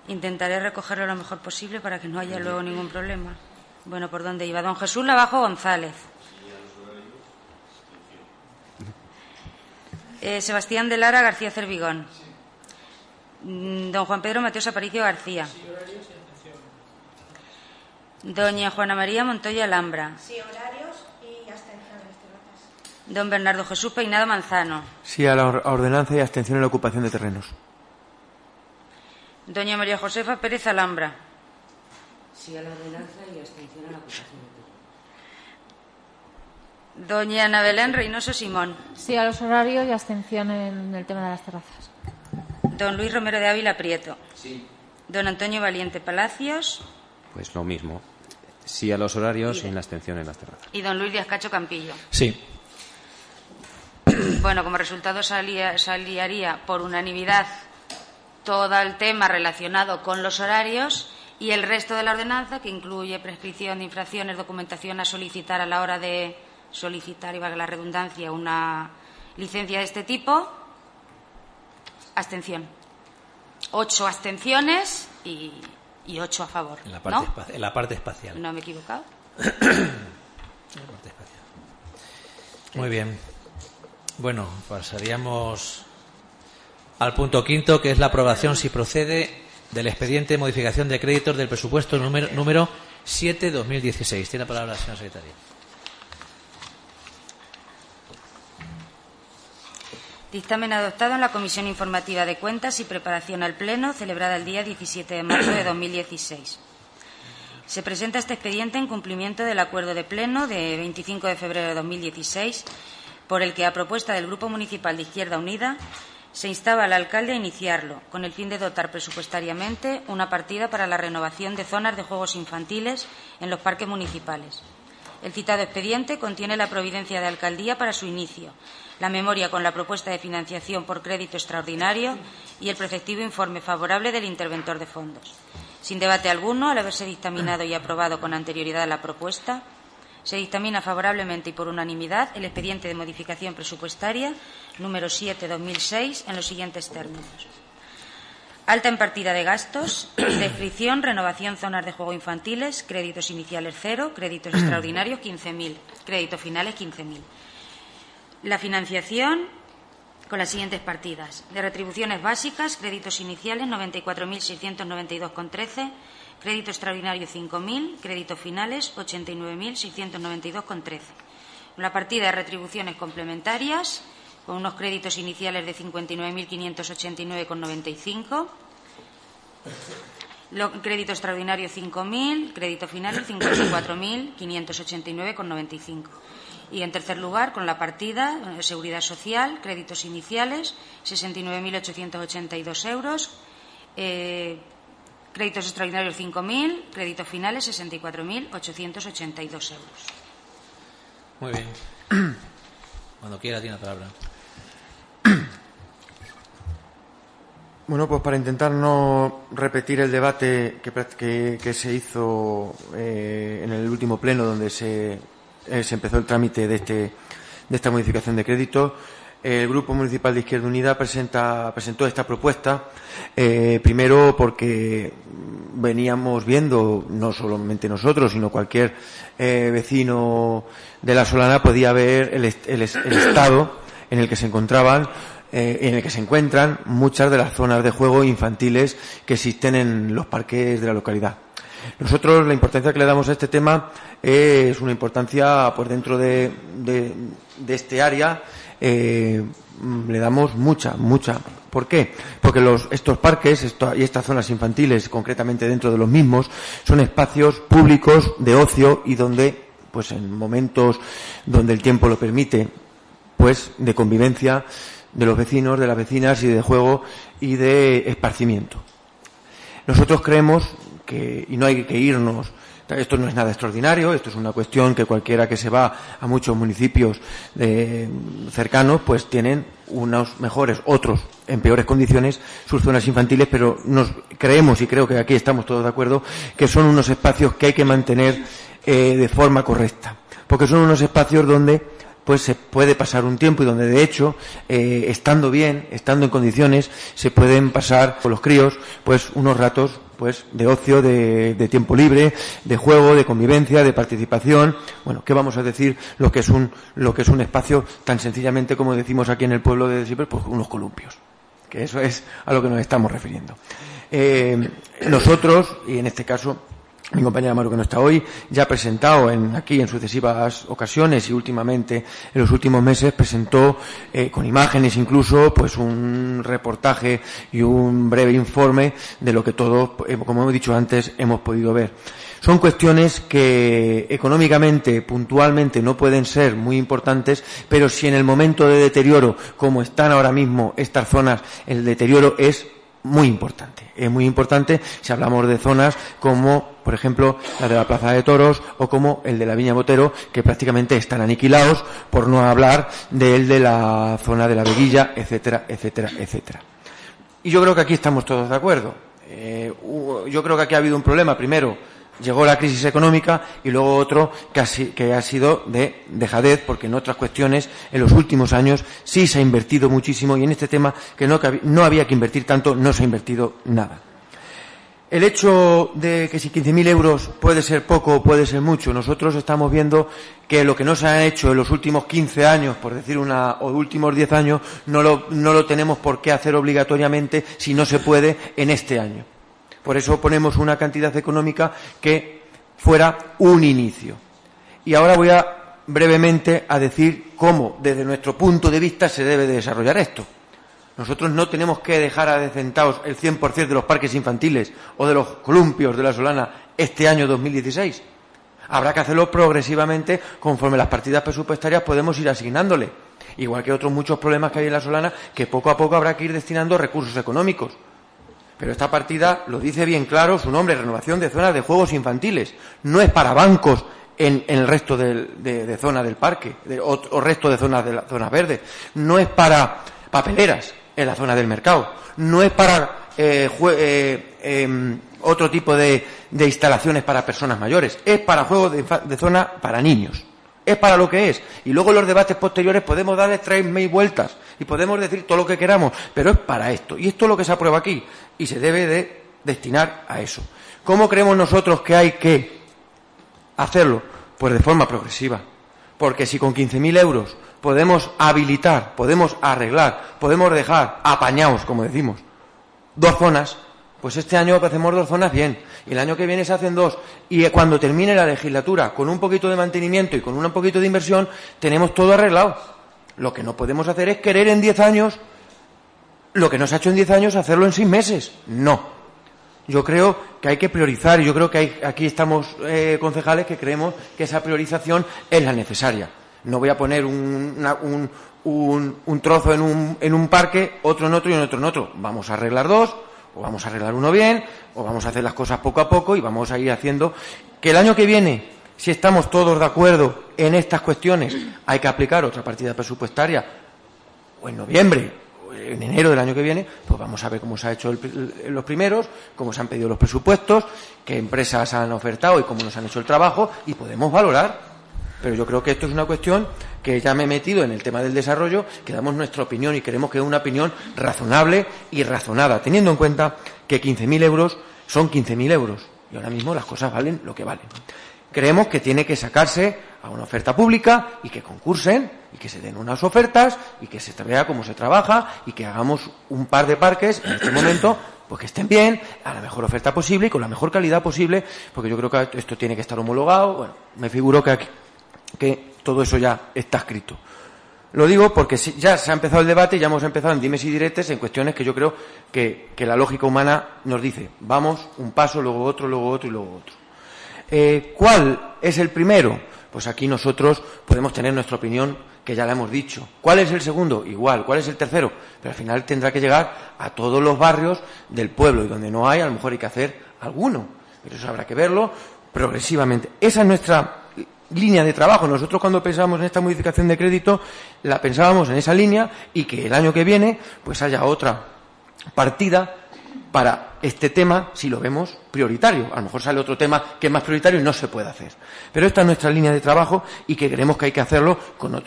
Intentaré recogerlo lo mejor posible para que no haya luego ningún problema. Bueno, ¿por dónde iba? Don Jesús Lavajo González. Eh, Sebastián de Lara García Cervigón. Mm, don Juan Pedro Mateos Aparicio García. Doña Juana María Montoya Alhambra. Sí, horarios y abstenciones. Don Bernardo Jesús Peinado Manzano. Sí a la ordenanza y abstención en la ocupación de terrenos. Doña María Josefa Pérez Alhambra. Sí a la ordenanza y abstención en la ocupación Doña Ana Belén Reynoso Simón. Sí, a los horarios y abstención en el tema de las terrazas. Don Luis Romero de Ávila Prieto. Sí. Don Antonio Valiente Palacios. Pues lo mismo. Sí a los horarios y en la abstención en las terrazas. Y don Luis Díaz Cacho Campillo. Sí. Bueno, como resultado salía, saliría por unanimidad todo el tema relacionado con los horarios y el resto de la ordenanza, que incluye prescripción de infracciones, documentación a solicitar a la hora de solicitar, y valga la redundancia, una licencia de este tipo, abstención. Ocho abstenciones y, ocho a favor. En la, parte en la parte espacial. ¿No me he equivocado? Muy bien. Bueno, pasaríamos al punto quinto, que es la aprobación, si procede, del expediente de modificación de créditos del presupuesto número, número 7-2016. Tiene la palabra la señora secretaria. Dictamen adoptado en la Comisión Informativa de Cuentas y Preparación al Pleno, celebrada el día 17 de marzo de 2016. Se presenta este expediente en cumplimiento del acuerdo de Pleno de 25 de febrero de 2016, por el que, a propuesta del Grupo Municipal de Izquierda Unida, se instaba al alcalde a iniciarlo, con el fin de dotar presupuestariamente una partida para la renovación de zonas de juegos infantiles en los parques municipales. El citado expediente contiene la providencia de alcaldía para su inicio, la memoria con la propuesta de financiación por crédito extraordinario y el preceptivo informe favorable del interventor de fondos. Sin debate alguno, al haberse dictaminado y aprobado con anterioridad la propuesta, se dictamina favorablemente y por unanimidad el expediente de modificación presupuestaria número 7-2006 en los siguientes términos. Alta en partida de gastos, descripción, renovación zonas de juego infantiles, créditos iniciales cero, créditos extraordinarios 15.000, créditos finales 15.000. La financiación con las siguientes partidas. De retribuciones básicas, créditos iniciales 94.692,13, crédito extraordinario 5.000, créditos finales 89.692,13. La partida de retribuciones complementarias, con unos créditos iniciales de 59.589,95. Crédito extraordinario 5.000, crédito final 54.589,95. Y en tercer lugar, con la partida eh, Seguridad Social, créditos iniciales 69.882 euros, eh, créditos extraordinarios 5.000, créditos finales 64.882 euros. Muy bien. Cuando quiera tiene la palabra. Bueno, pues para intentar no repetir el debate que, que, se hizo eh, en el último pleno donde se, eh, se, empezó el trámite de, este, de esta modificación de crédito, el Grupo Municipal de Izquierda Unida presentó esta propuesta, eh, primero porque veníamos viendo, no solamente nosotros, sino cualquier vecino de la Solana podía ver el, estado en el que se encontraban eh, en el que se encuentran muchas de las zonas de juego infantiles que existen en los parques de la localidad. Nosotros la importancia que le damos a este tema es una importancia pues dentro de, este área eh, le damos mucha, mucha. ¿Por qué? Porque estos parques y estas zonas infantiles, concretamente dentro de los mismos, son espacios públicos de ocio y donde, pues en momentos donde el tiempo lo permite, pues de convivencia, de los vecinos, de las vecinas y de juego y de esparcimiento. Nosotros creemos y no hay que irnos, esto no es nada extraordinario, esto es una cuestión que cualquiera que se va a muchos municipios cercanos, pues tienen unos mejores, otros en peores condiciones, sus zonas infantiles, pero nos creemos, y creo que aquí estamos todos de acuerdo, que son unos espacios que hay que mantener eh, de forma correcta, porque son unos espacios donde pues se puede pasar un tiempo y donde de hecho, eh, estando bien, estando en condiciones, se pueden pasar con los críos, pues unos ratos pues de ocio, de, tiempo libre, de juego, de convivencia, de participación. Bueno, ¿qué vamos a decir lo que es un, lo que es un espacio tan sencillamente como decimos aquí en el pueblo de Siempre, pues unos columpios? Que eso es a lo que nos estamos refiriendo. Eh, nosotros, y en este caso, mi compañera Maru, que no está hoy, ya ha presentado en, aquí en sucesivas ocasiones y últimamente en los últimos meses presentó eh, con imágenes incluso pues un reportaje y un breve informe de lo que todos, eh, como hemos dicho antes, hemos podido ver. Son cuestiones que económicamente, puntualmente, no pueden ser muy importantes, pero si en el momento de deterioro, como están ahora mismo estas zonas, el deterioro es muy importante. Es muy importante si hablamos de zonas como, por ejemplo, la de la Plaza de Toros o como el de la Viña Botero, que prácticamente están aniquilados, por no hablar del de la zona de la Veguilla, etcétera, etcétera, etcétera. Y yo creo que aquí estamos todos de acuerdo. Eh, yo creo que aquí ha habido un problema, primero, llegó la crisis económica y luego otro que ha, sido de dejadez, porque en otras cuestiones en los últimos años sí se ha invertido muchísimo y en este tema que no, había que invertir tanto no se ha invertido nada. El hecho de que si 15.000 euros puede ser poco o puede ser mucho, nosotros estamos viendo que lo que no se ha hecho en los últimos 15 años, por decir una, o últimos 10 años, no lo tenemos por qué hacer obligatoriamente si no se puede en este año. Por eso ponemos una cantidad económica que fuera un inicio. Y ahora voy a brevemente a decir cómo, desde nuestro punto de vista, se debe desarrollar esto. Nosotros no tenemos que dejar adecentados el 100% de los parques infantiles o de los columpios de la Solana este año 2016. Habrá que hacerlo progresivamente conforme las partidas presupuestarias podemos ir asignándole. Igual que otros muchos problemas que hay en la Solana que poco a poco habrá que ir destinando recursos económicos. Pero esta partida lo dice bien claro su nombre, renovación de zonas de juegos infantiles. No es para bancos en, el resto de, de, zona del parque o, resto de zonas de zonas verdes. No es para papeleras en la zona del mercado. No es para eh, eh, em, otro tipo de, instalaciones para personas mayores. Es para juegos de, zona para niños. Es para lo que es. Y luego en los debates posteriores podemos darle tres mil vueltas y podemos decir todo lo que queramos, pero es para esto. Y esto es lo que se aprueba aquí y se debe de destinar a eso. ¿Cómo creemos nosotros que hay que hacerlo? Pues de forma progresiva. Porque si con 15.000 euros podemos habilitar, podemos arreglar, podemos dejar apañados, como decimos, dos zonas, pues este año hacemos dos zonas bien, y el año que viene se hacen dos, y cuando termine la legislatura, con un poquito de mantenimiento y con un poquito de inversión, tenemos todo arreglado. Lo que no podemos hacer es querer en diez años, lo que nos ha hecho en diez años, hacerlo en seis meses. No. Yo creo que hay que priorizar, yo creo que hay, aquí estamos eh, concejales que creemos que esa priorización es la necesaria. No voy a poner un, trozo en un, en un parque, otro en otro y otro en otro. Vamos a arreglar dos, o vamos a arreglar uno bien, o vamos a hacer las cosas poco a poco y vamos a ir haciendo que el año que viene, si estamos todos de acuerdo en estas cuestiones, hay que aplicar otra partida presupuestaria, o en noviembre, en enero del año que viene, pues vamos a ver cómo se ha hecho los primeros, cómo se han pedido los presupuestos, qué empresas han ofertado y cómo nos han hecho el trabajo, y podemos valorar. Pero yo creo que esto es una cuestión que ya me he metido en el tema del desarrollo, que damos nuestra opinión y queremos que es una opinión razonable y razonada, teniendo en cuenta que 15.000 euros son 15.000 euros y ahora mismo las cosas valen lo que valen. Creemos que tiene que sacarse a una oferta pública y que concursen y que se den unas ofertas y que se vea cómo se trabaja y que hagamos un par de parques en este momento pues que estén bien, a la mejor oferta posible y con la mejor calidad posible, porque yo creo que esto tiene que estar homologado. Bueno, me figuro que, aquí- que todo eso ya está escrito. Lo digo porque ya se ha empezado el debate, ya hemos empezado en dimes y diretes en cuestiones que yo creo que, que la lógica humana nos dice, vamos un paso, luego otro, luego otro y luego otro. Eh, ¿Cuál es el primero? Pues aquí nosotros podemos tener nuestra opinión, que ya la hemos dicho. ¿Cuál es el segundo? Igual. ¿Cuál es el tercero? Pero al final tendrá que llegar a todos los barrios del pueblo y donde no hay, a lo mejor hay que hacer alguno. Pero eso habrá que verlo progresivamente. Esa es nuestra línea de trabajo. Nosotros cuando pensábamos en esta modificación de crédito, la pensábamos en esa línea y que el año que viene pues haya otra partida para este tema si lo vemos prioritario. A lo mejor sale otro tema que es más prioritario y no se puede hacer. Pero esta es nuestra línea de trabajo y que creemos que hay que hacerlo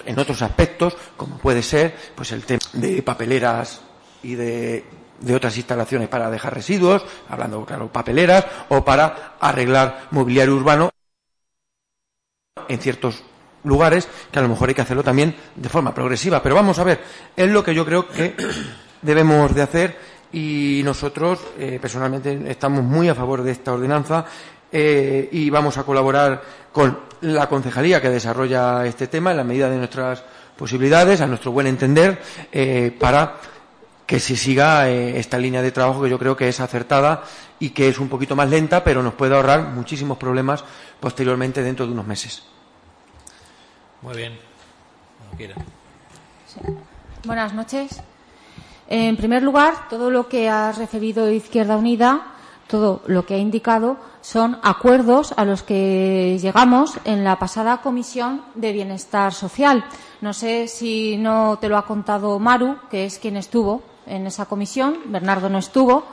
en otros aspectos, como puede ser pues el tema de papeleras y de, de otras instalaciones para dejar residuos, hablando, claro, papeleras, o para arreglar mobiliario urbano en ciertos lugares que a lo mejor hay que hacerlo también de forma progresiva. Pero vamos a ver, es lo que yo creo que debemos de hacer y nosotros eh, personalmente estamos muy a favor de esta ordenanza eh, y vamos a colaborar con la concejalía que desarrolla este tema en la medida de nuestras posibilidades, a nuestro buen entender, eh, para que se siga eh, esta línea de trabajo que yo creo que es acertada y que es un poquito más lenta, pero nos puede ahorrar muchísimos problemas posteriormente dentro de unos meses. Muy bien. Buenas noches. En primer lugar, todo lo que ha referido Izquierda Unida, todo lo que ha indicado, son acuerdos a los que llegamos en la pasada Comisión de Bienestar Social. No sé si no te lo ha contado Maru, que es quien estuvo en esa comisión. Bernardo no estuvo,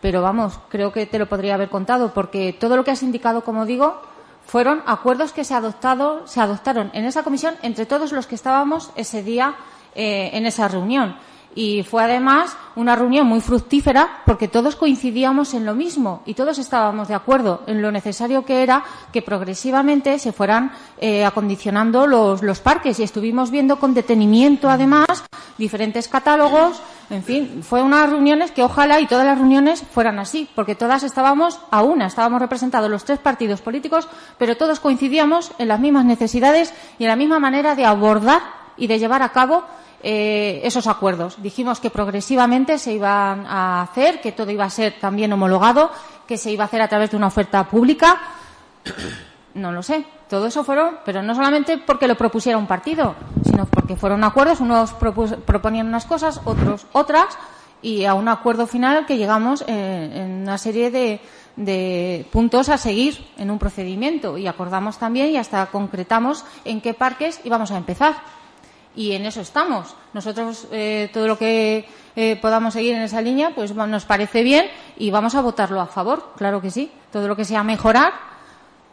pero vamos, creo que te lo podría haber contado, porque todo lo que has indicado, como digo, fueron acuerdos que se, adoptado, se adoptaron en esa comisión entre todos los que estábamos ese día eh, en esa reunión. Y fue además una reunión muy fructífera porque todos coincidíamos en lo mismo y todos estábamos de acuerdo en lo necesario que era que progresivamente se fueran eh, acondicionando los, los parques y estuvimos viendo con detenimiento además diferentes catálogos. En fin, fue unas reuniones que ojalá y todas las reuniones fueran así, porque todas estábamos a una, estábamos representados los tres partidos políticos, pero todos coincidíamos en las mismas necesidades y en la misma manera de abordar y de llevar a cabo eh, esos acuerdos. Dijimos que progresivamente se iban a hacer, que todo iba a ser también homologado, que se iba a hacer a través de una oferta pública. No lo sé. Todo eso fueron, pero no solamente porque lo propusiera un partido, sino porque fueron acuerdos. Unos proponían unas cosas, otros otras, y a un acuerdo final al que llegamos eh, en una serie de, de puntos a seguir en un procedimiento. Y acordamos también y hasta concretamos en qué parques íbamos a empezar y en eso estamos. Nosotros eh, todo lo que eh, podamos seguir en esa línea, pues nos parece bien y vamos a votarlo a favor, claro que sí. Todo lo que sea mejorar,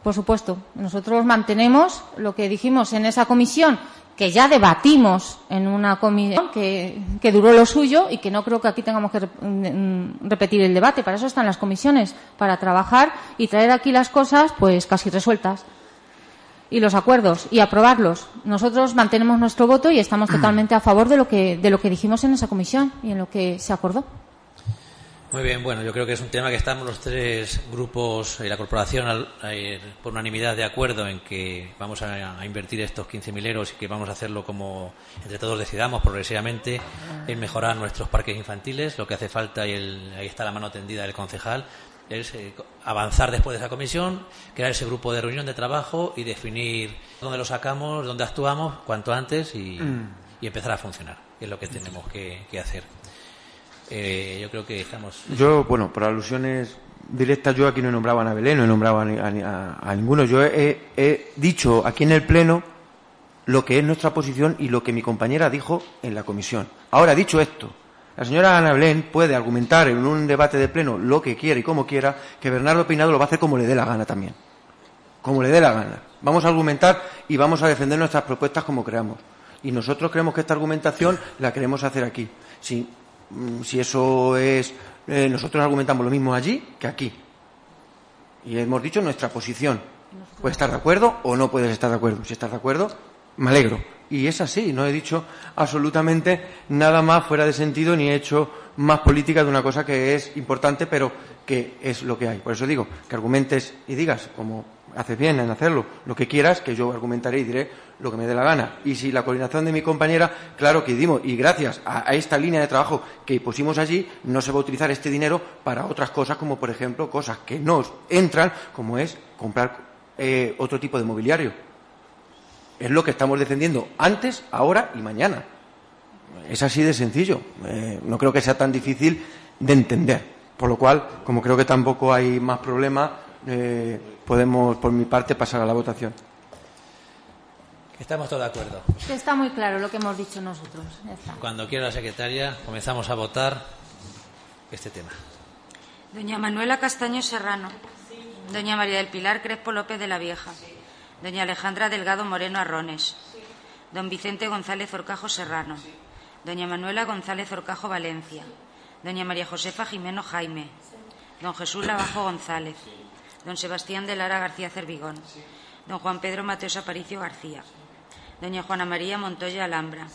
por supuesto. Nosotros mantenemos lo que dijimos en esa comisión, que ya debatimos en una comisión que, que duró lo suyo y que no creo que aquí tengamos que mm, repetir el debate. Para eso están las comisiones, para trabajar y traer aquí las cosas pues casi resueltas. Y los acuerdos y aprobarlos. Nosotros mantenemos nuestro voto y estamos totalmente a favor de lo que de lo que dijimos en esa comisión y en lo que se acordó. Muy bien, bueno, yo creo que es un tema que estamos los tres grupos y la corporación por unanimidad de acuerdo en que vamos a, invertir estos 15.000 euros y que vamos a hacerlo como entre todos decidamos progresivamente en mejorar nuestros parques infantiles. Lo que hace falta, y ahí está la mano tendida del concejal, es eh, avanzar después de esa comisión, crear ese grupo de reunión de trabajo y definir dónde lo sacamos, dónde actuamos cuanto antes y, mm. empezar a funcionar. Es lo que tenemos que hacer. Eh, yo creo que estamos. Yo, bueno, por alusiones directas, yo aquí no he nombrado a Ana Belén, no he nombrado a, ninguno. Yo he, dicho aquí en el Pleno lo que es nuestra posición y lo que mi compañera dijo en la comisión. Ahora, dicho esto, la señora Ana Belén puede argumentar en un debate de Pleno lo que quiera y como quiera, que Bernardo Peinado lo va a hacer como le dé la gana también. Como le dé la gana. Vamos a argumentar y vamos a defender nuestras propuestas como creamos. Y nosotros creemos que esta argumentación la queremos hacer aquí. Si Mm, si eso es. Eh, nosotros argumentamos lo mismo allí que aquí. Y hemos dicho nuestra posición. Puedes estar de acuerdo o no puedes estar de acuerdo. Si estás de acuerdo, me alegro. Y es así, no he dicho absolutamente nada más fuera de sentido ni he hecho más política de una cosa que es importante, pero que es lo que hay. Por eso digo, que argumentes y digas, como haces bien en hacerlo, lo que quieras, que yo argumentaré y diré lo que me dé la gana. Y si la coordinación de mi compañera, claro que dimos, y gracias a, esta línea de trabajo que pusimos allí, no se va a utilizar este dinero para otras cosas, como por ejemplo cosas que nos entran, como es comprar eh, otro tipo de mobiliario. Es lo que estamos defendiendo antes, ahora y mañana. Es así de sencillo. Eh, no creo que sea tan difícil de entender. Por lo cual, como creo que tampoco hay más problemas, eh, podemos, por mi parte, pasar a la votación. Estamos todos de acuerdo. Está muy claro lo que hemos dicho nosotros. Cuando quiera la secretaria, comenzamos a votar este tema. Doña Manuela Castaño Serrano. Doña María del Pilar Crespo López de la Vieja. Doña Alejandra Delgado Moreno Arrones. Don Vicente González Orcajo Serrano. Doña Manuela González Orcajo Valencia. Doña María Josefa Jimeno Jaime. Don Jesús Lavajo González. Don Sebastián de Lara García Cervigón. Don Juan Pedro Mateos Aparicio García. Doña Juana María Montoya Alhambra.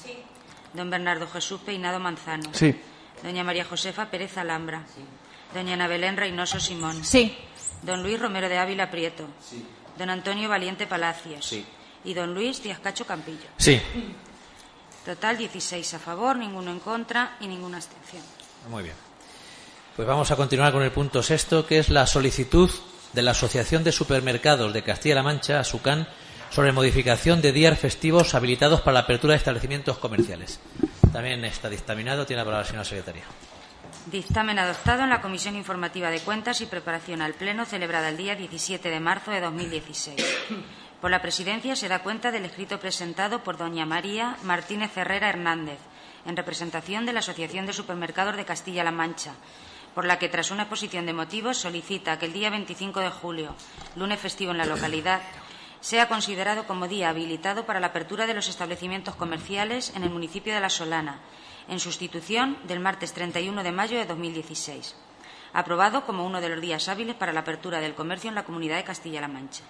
Don Bernardo Jesús Peinado Manzano. Sí. Doña María Josefa Pérez Alhambra. Doña Ana Belén Reynoso Simón. Sí. Don Luis Romero de Ávila Prieto. Sí. Don Antonio Valiente Palacios. Sí. Y don Luis Díaz Cacho Campillo. Sí. Total 16 a favor, ninguno en contra y ninguna abstención. Muy bien. Pues vamos a continuar con el punto sexto, que es la solicitud de la Asociación de Supermercados de Castilla-La Mancha, ASUCAN, sobre modificación de días festivos habilitados para la apertura de establecimientos comerciales. También está dictaminado. Tiene la palabra la señora secretaria. Dictamen adoptado en la Comisión Informativa de Cuentas y Preparación al Pleno celebrada el día 17 de marzo de 2016. Por la Presidencia se da cuenta del escrito presentado por doña María Martínez Herrera Hernández, en representación de la Asociación de Supermercados de Castilla-La Mancha, por la que, tras una exposición de motivos, solicita que el día 25 de julio, lunes festivo en la localidad, sea considerado como día habilitado para la apertura de los establecimientos comerciales en el municipio de La Solana, en sustitución del martes 31 de mayo de 2016, aprobado como uno de los días hábiles para la apertura del comercio en la comunidad de Castilla-La Mancha.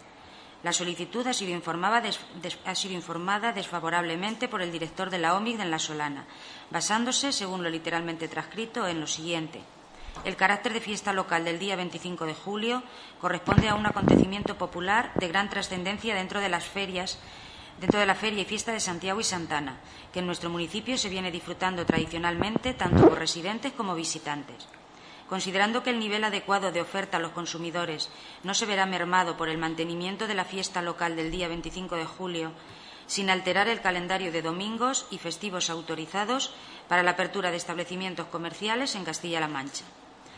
La solicitud ha sido, informada, desfavorablemente por el director de la OMIC en La Solana, basándose, según lo literalmente transcrito, en lo siguiente. El carácter de fiesta local del día 25 de julio corresponde a un acontecimiento popular de gran trascendencia dentro de las ferias dentro de la Feria y Fiesta de Santiago y Santana, que en nuestro municipio se viene disfrutando tradicionalmente tanto por residentes como visitantes. Considerando que el nivel adecuado de oferta a los consumidores no se verá mermado por el mantenimiento de la fiesta local del día 25 de julio, sin alterar el calendario de domingos y festivos autorizados para la apertura de establecimientos comerciales en Castilla-La Mancha.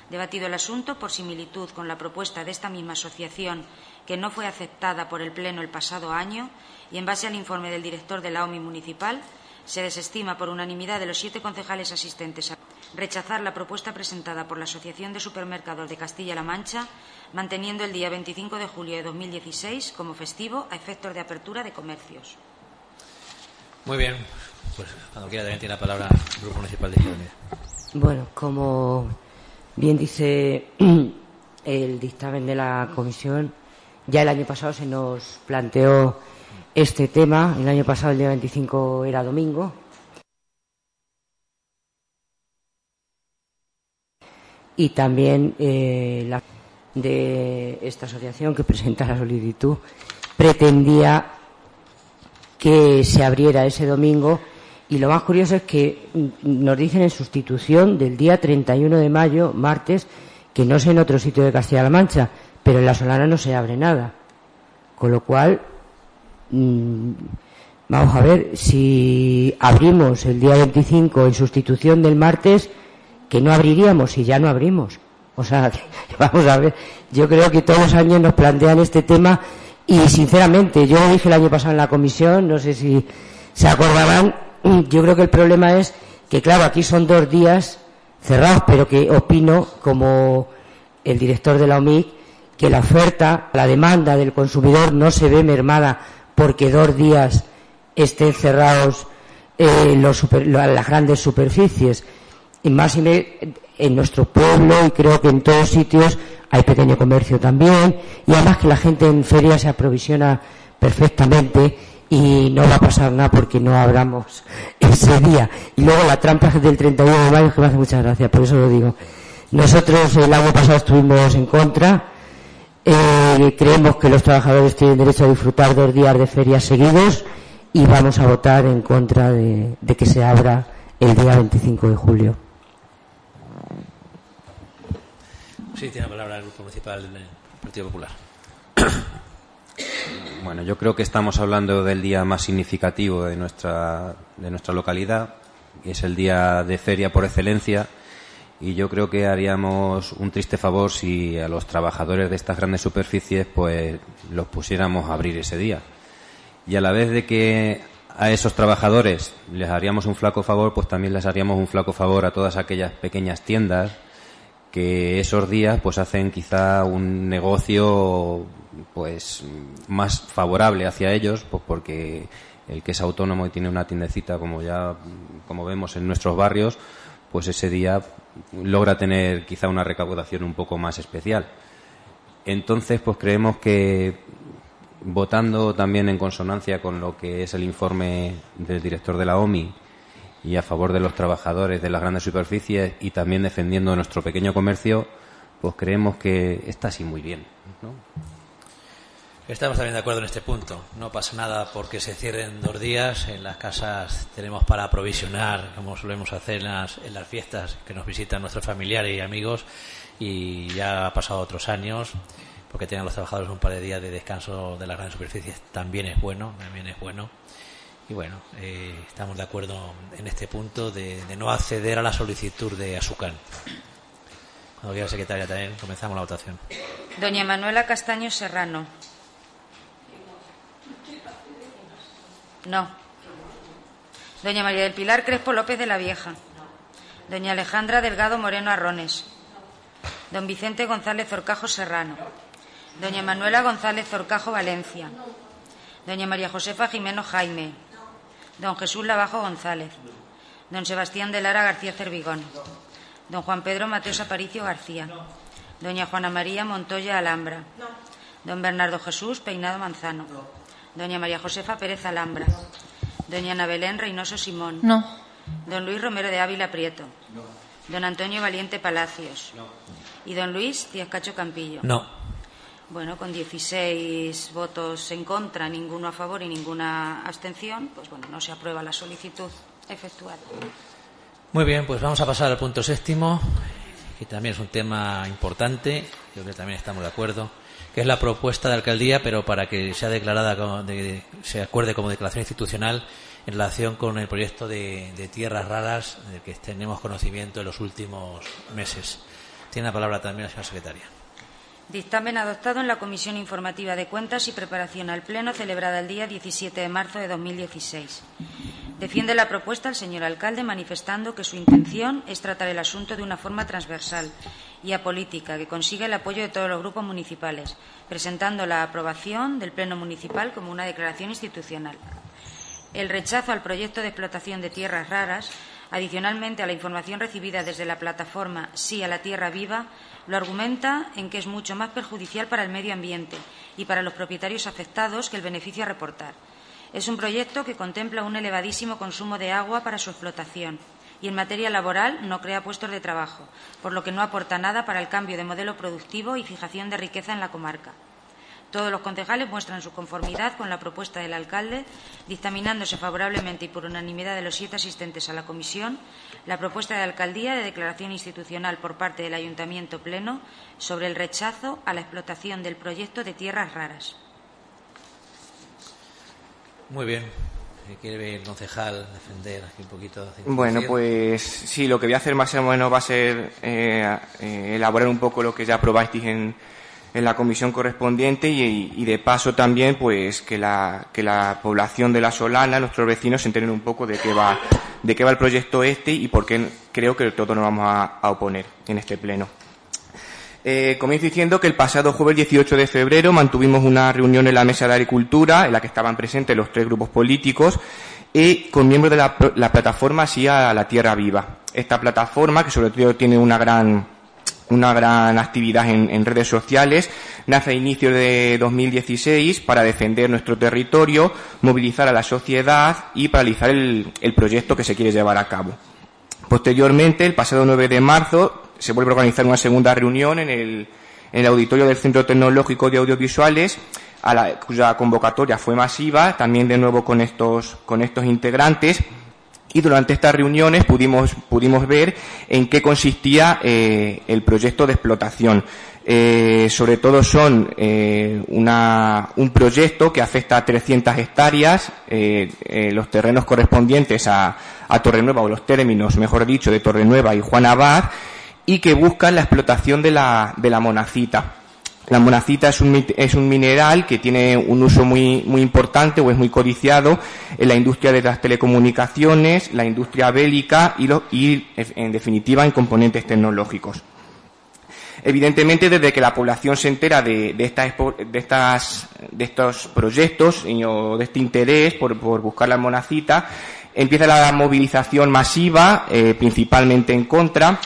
Debatido el asunto por similitud con la propuesta de esta misma asociación que no fue aceptada por el Pleno el pasado año y en base al informe del director de la OMI municipal, se desestima por unanimidad de los siete concejales asistentes a rechazar la propuesta presentada por la Asociación de Supermercados de Castilla-La Mancha, manteniendo el día 25 de julio de 2016 como festivo a efectos de apertura de comercios. Muy bien. Pues cuando quiera también tiene la palabra el Grupo Municipal de Izquierda Bueno, como Bien dice el dictamen de la comisión, ya el año pasado se nos planteó este tema. El año pasado, el día 25, era domingo. Y también eh, la de esta asociación que presenta la solicitud pretendía que se abriera ese domingo y lo más curioso es que nos dicen en sustitución del día 31 de mayo, martes, que no sé en otro sitio de Castilla-La Mancha, pero en la Solana no se abre nada. Con lo cual, mm, vamos a ver, si abrimos el día 25 en sustitución del martes, que no abriríamos y ya no abrimos. O sea, vamos a ver, yo creo que todos los años nos plantean este tema y sinceramente, yo dije el año pasado en la comisión, no sé si se acordarán, yo creo que el problema es que, claro, aquí son dos días cerrados, pero que opino, como el director de la OMIC, que la oferta, la demanda del consumidor no se ve mermada porque dos días estén cerrados eh, las grandes superficies. Y más en nuestro pueblo y creo que en todos sitios hay pequeño comercio también y además que la gente en feria se aprovisiona perfectamente y no va a pasar nada porque no abramos ese día. Y luego la trampa del 31 de mayo que me hace muchas gracias, por eso lo digo. Nosotros el año pasado estuvimos en contra. Eh, creemos que los trabajadores tienen derecho a disfrutar dos días de ferias seguidos y vamos a votar en contra de, de que se abra el día 25 de julio. Sí, tiene la palabra el Grupo Municipal del Partido Popular. Bueno, yo creo que estamos hablando del día más significativo de nuestra, de nuestra localidad, y es el día de feria por excelencia, y yo creo que haríamos un triste favor si a los trabajadores de estas grandes superficies pues los pusiéramos a abrir ese día. Y a la vez de que a esos trabajadores les haríamos un flaco favor, pues también les haríamos un flaco favor a todas aquellas pequeñas tiendas que esos días pues hacen quizá un negocio pues más favorable hacia ellos pues porque el que es autónomo y tiene una tiendecita como ya como vemos en nuestros barrios pues ese día logra tener quizá una recaudación un poco más especial entonces pues creemos que votando también en consonancia con lo que es el informe del director de la OMI y a favor de los trabajadores de las grandes superficies y también defendiendo nuestro pequeño comercio, pues creemos que está así muy bien. Estamos también de acuerdo en este punto. No pasa nada porque se cierren dos días. En las casas tenemos para aprovisionar, como solemos hacer en las, en las fiestas que nos visitan nuestros familiares y amigos. Y ya ha pasado otros años porque tienen los trabajadores un par de días de descanso de las grandes superficies. También es bueno, también es bueno. Y bueno, eh, estamos de acuerdo en este punto de, no acceder a la solicitud de Asucan. Cuando quiera secretaria también, comenzamos la votación. Doña Manuela Castaño Serrano. No. Doña María del Pilar Crespo López de la Vieja. Doña Alejandra Delgado Moreno Arrones. Don Vicente González Zorcajo Serrano. Doña Manuela González Zorcajo Valencia. Doña María Josefa Jimeno Jaime. Don Jesús Lavajo González. Don Sebastián de Lara García Cervigón. Don Juan Pedro Mateos Aparicio García. Doña Juana María Montoya Alhambra. Don Bernardo Jesús Peinado Manzano. Doña María Josefa Pérez Alhambra. Doña Ana Belén Reynoso Simón. No. Don Luis Romero de Ávila Prieto. Don Antonio Valiente Palacios. Y don Luis Díaz Cacho Campillo. No. Bueno, con 16 votos en contra, ninguno a favor y ninguna abstención, pues bueno, no se aprueba la solicitud efectuada. Muy bien, pues vamos a pasar al punto séptimo, que también es un tema importante, creo que también estamos de acuerdo, que es la propuesta de alcaldía, pero para que sea declarada, de, se acuerde como declaración institucional en relación con el proyecto de, de tierras raras del que tenemos conocimiento en los últimos meses. Tiene la palabra también la señora secretaria. Dictamen adoptado en la Comisión Informativa de Cuentas y Preparación al Pleno celebrada el día 17 de marzo de 2016. Defiende la propuesta el señor alcalde manifestando que su intención es tratar el asunto de una forma transversal y apolítica que consiga el apoyo de todos los grupos municipales, presentando la aprobación del Pleno Municipal como una declaración institucional. El rechazo al proyecto de explotación de tierras raras Adicionalmente a la información recibida desde la plataforma Sí a la Tierra Viva, lo argumenta en que es mucho más perjudicial para el medio ambiente y para los propietarios afectados que el beneficio a reportar. Es un proyecto que contempla un elevadísimo consumo de agua para su explotación y en materia laboral no crea puestos de trabajo, por lo que no aporta nada para el cambio de modelo productivo y fijación de riqueza en la comarca. Todos los concejales muestran su conformidad con la propuesta del alcalde, dictaminándose favorablemente y por unanimidad de los siete asistentes a la comisión la propuesta de alcaldía de declaración institucional por parte del Ayuntamiento Pleno sobre el rechazo a la explotación del proyecto de tierras raras. Muy bien. ¿Quiere el concejal defender aquí un poquito? Bueno, pues sí, lo que voy a hacer más o menos va a ser eh, eh, elaborar un poco lo que ya probasteis en, en la comisión correspondiente y, de paso también pues que la, que la población de la Solana, nuestros vecinos, se enteren un poco de qué va, de qué va el proyecto este y por qué creo que todos nos vamos a, oponer en este pleno. Eh, comienzo diciendo que el pasado jueves 18 de febrero mantuvimos una reunión en la Mesa de Agricultura en la que estaban presentes los tres grupos políticos y con miembros de la, la plataforma Así a la Tierra Viva. Esta plataforma, que sobre todo tiene una gran una gran actividad en, redes sociales. Nace a inicios de 2016 para defender nuestro territorio, movilizar a la sociedad y paralizar el, proyecto que se quiere llevar a cabo. Posteriormente, el pasado 9 de marzo, se vuelve a organizar una segunda reunión en el, el auditorio del Centro Tecnológico de Audiovisuales, a cuya convocatoria fue masiva, también de nuevo con estos, con estos integrantes y durante estas reuniones pudimos, pudimos ver en qué consistía eh, el proyecto de explotación. Eh, sobre todo son eh, un proyecto que afecta a 300 hectáreas, los terrenos correspondientes a, a Torrenueva, o los términos, mejor dicho, de Torrenueva y Juan Abad, y que buscan la explotación de la, de la monacita. La monacita es un, es un mineral que tiene un uso muy, importante o es muy codiciado en la industria de las telecomunicaciones, la industria bélica y, en definitiva, en componentes tecnológicos. Evidentemente, desde que la población se entera de, estos proyectos o de este interés por, por buscar la monacita, empieza la movilización masiva, eh, principalmente en contra,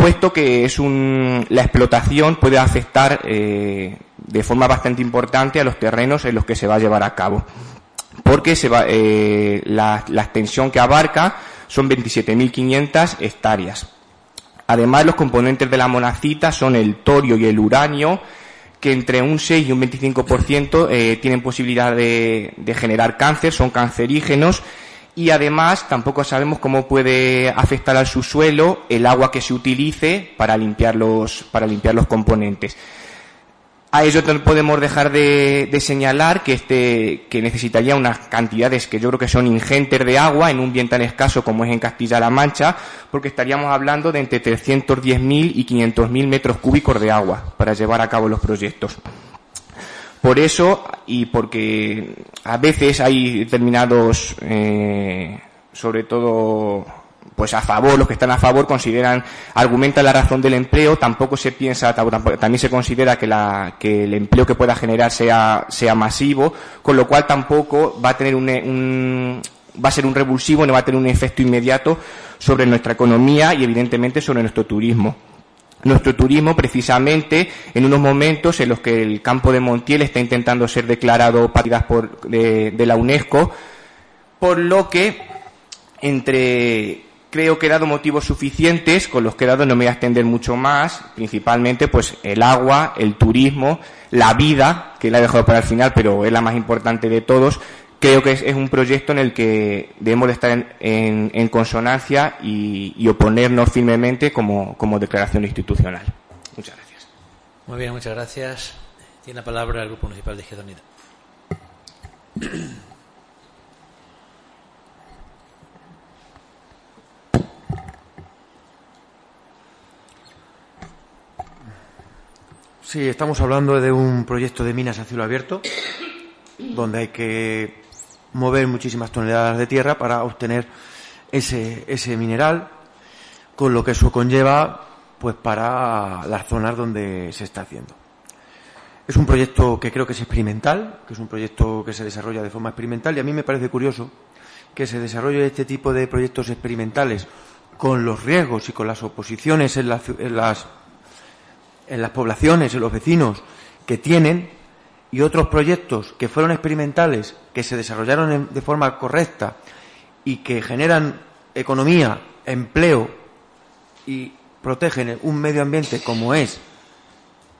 puesto que es un, la explotación puede afectar eh, de forma bastante importante a los terrenos en los que se va a llevar a cabo. Porque se va, eh, la, extensión que abarca son 27.500 hectáreas. Además, los componentes de la monacita son el torio y el uranio, que entre un 6 y un 25% eh, tienen posibilidad de, de generar cáncer, son cancerígenos y además tampoco sabemos cómo puede afectar al subsuelo el agua que se utilice para limpiar los, para limpiar los componentes. A ello podemos dejar de, señalar que, este, que necesitaría unas cantidades que yo creo que son ingentes de agua en un bien tan escaso como es en Castilla-La Mancha, porque estaríamos hablando de entre 310.000 y 500.000 metros cúbicos de agua para llevar a cabo los proyectos. Por eso, y porque a veces hay determinados, eh, sobre todo, pues a favor, los que están a favor consideran, argumentan la razón del empleo, tampoco se piensa, también se considera que el empleo que pueda generar sea, sea masivo, con lo cual tampoco va a tener un, un va a ser un revulsivo, no va a tener un efecto inmediato sobre nuestra economía y evidentemente sobre nuestro turismo nuestro turismo precisamente en unos momentos en los que el campo de Montiel está intentando ser declarado patrimonio por, de, la UNESCO, por lo que entre creo que he dado motivos suficientes, con los que he dado no me voy a extender mucho más, principalmente pues el agua, el turismo, la vida, que la he dejado para el final, pero es la más importante de todos, creo que es, un proyecto en el que debemos de estar en, consonancia y, oponernos firmemente como, declaración institucional. Muchas gracias. Muy bien, muchas gracias. Tiene la palabra el Grupo Municipal de Izquierda Unida. Sí, estamos hablando de un proyecto de minas a cielo abierto, donde hay que mover muchísimas toneladas de tierra para obtener ese, ese mineral, con lo que eso conlleva pues para las zonas donde se está haciendo. Es un proyecto que creo que es experimental, que es un proyecto que se desarrolla de forma experimental y a mí me parece curioso que se desarrolle este tipo de proyectos experimentales con los riesgos y con las oposiciones en las, en las, en las poblaciones, en los vecinos que tienen, y otros proyectos que fueron experimentales, que se desarrollaron de forma correcta y que generan economía, empleo y protegen un medio ambiente como es,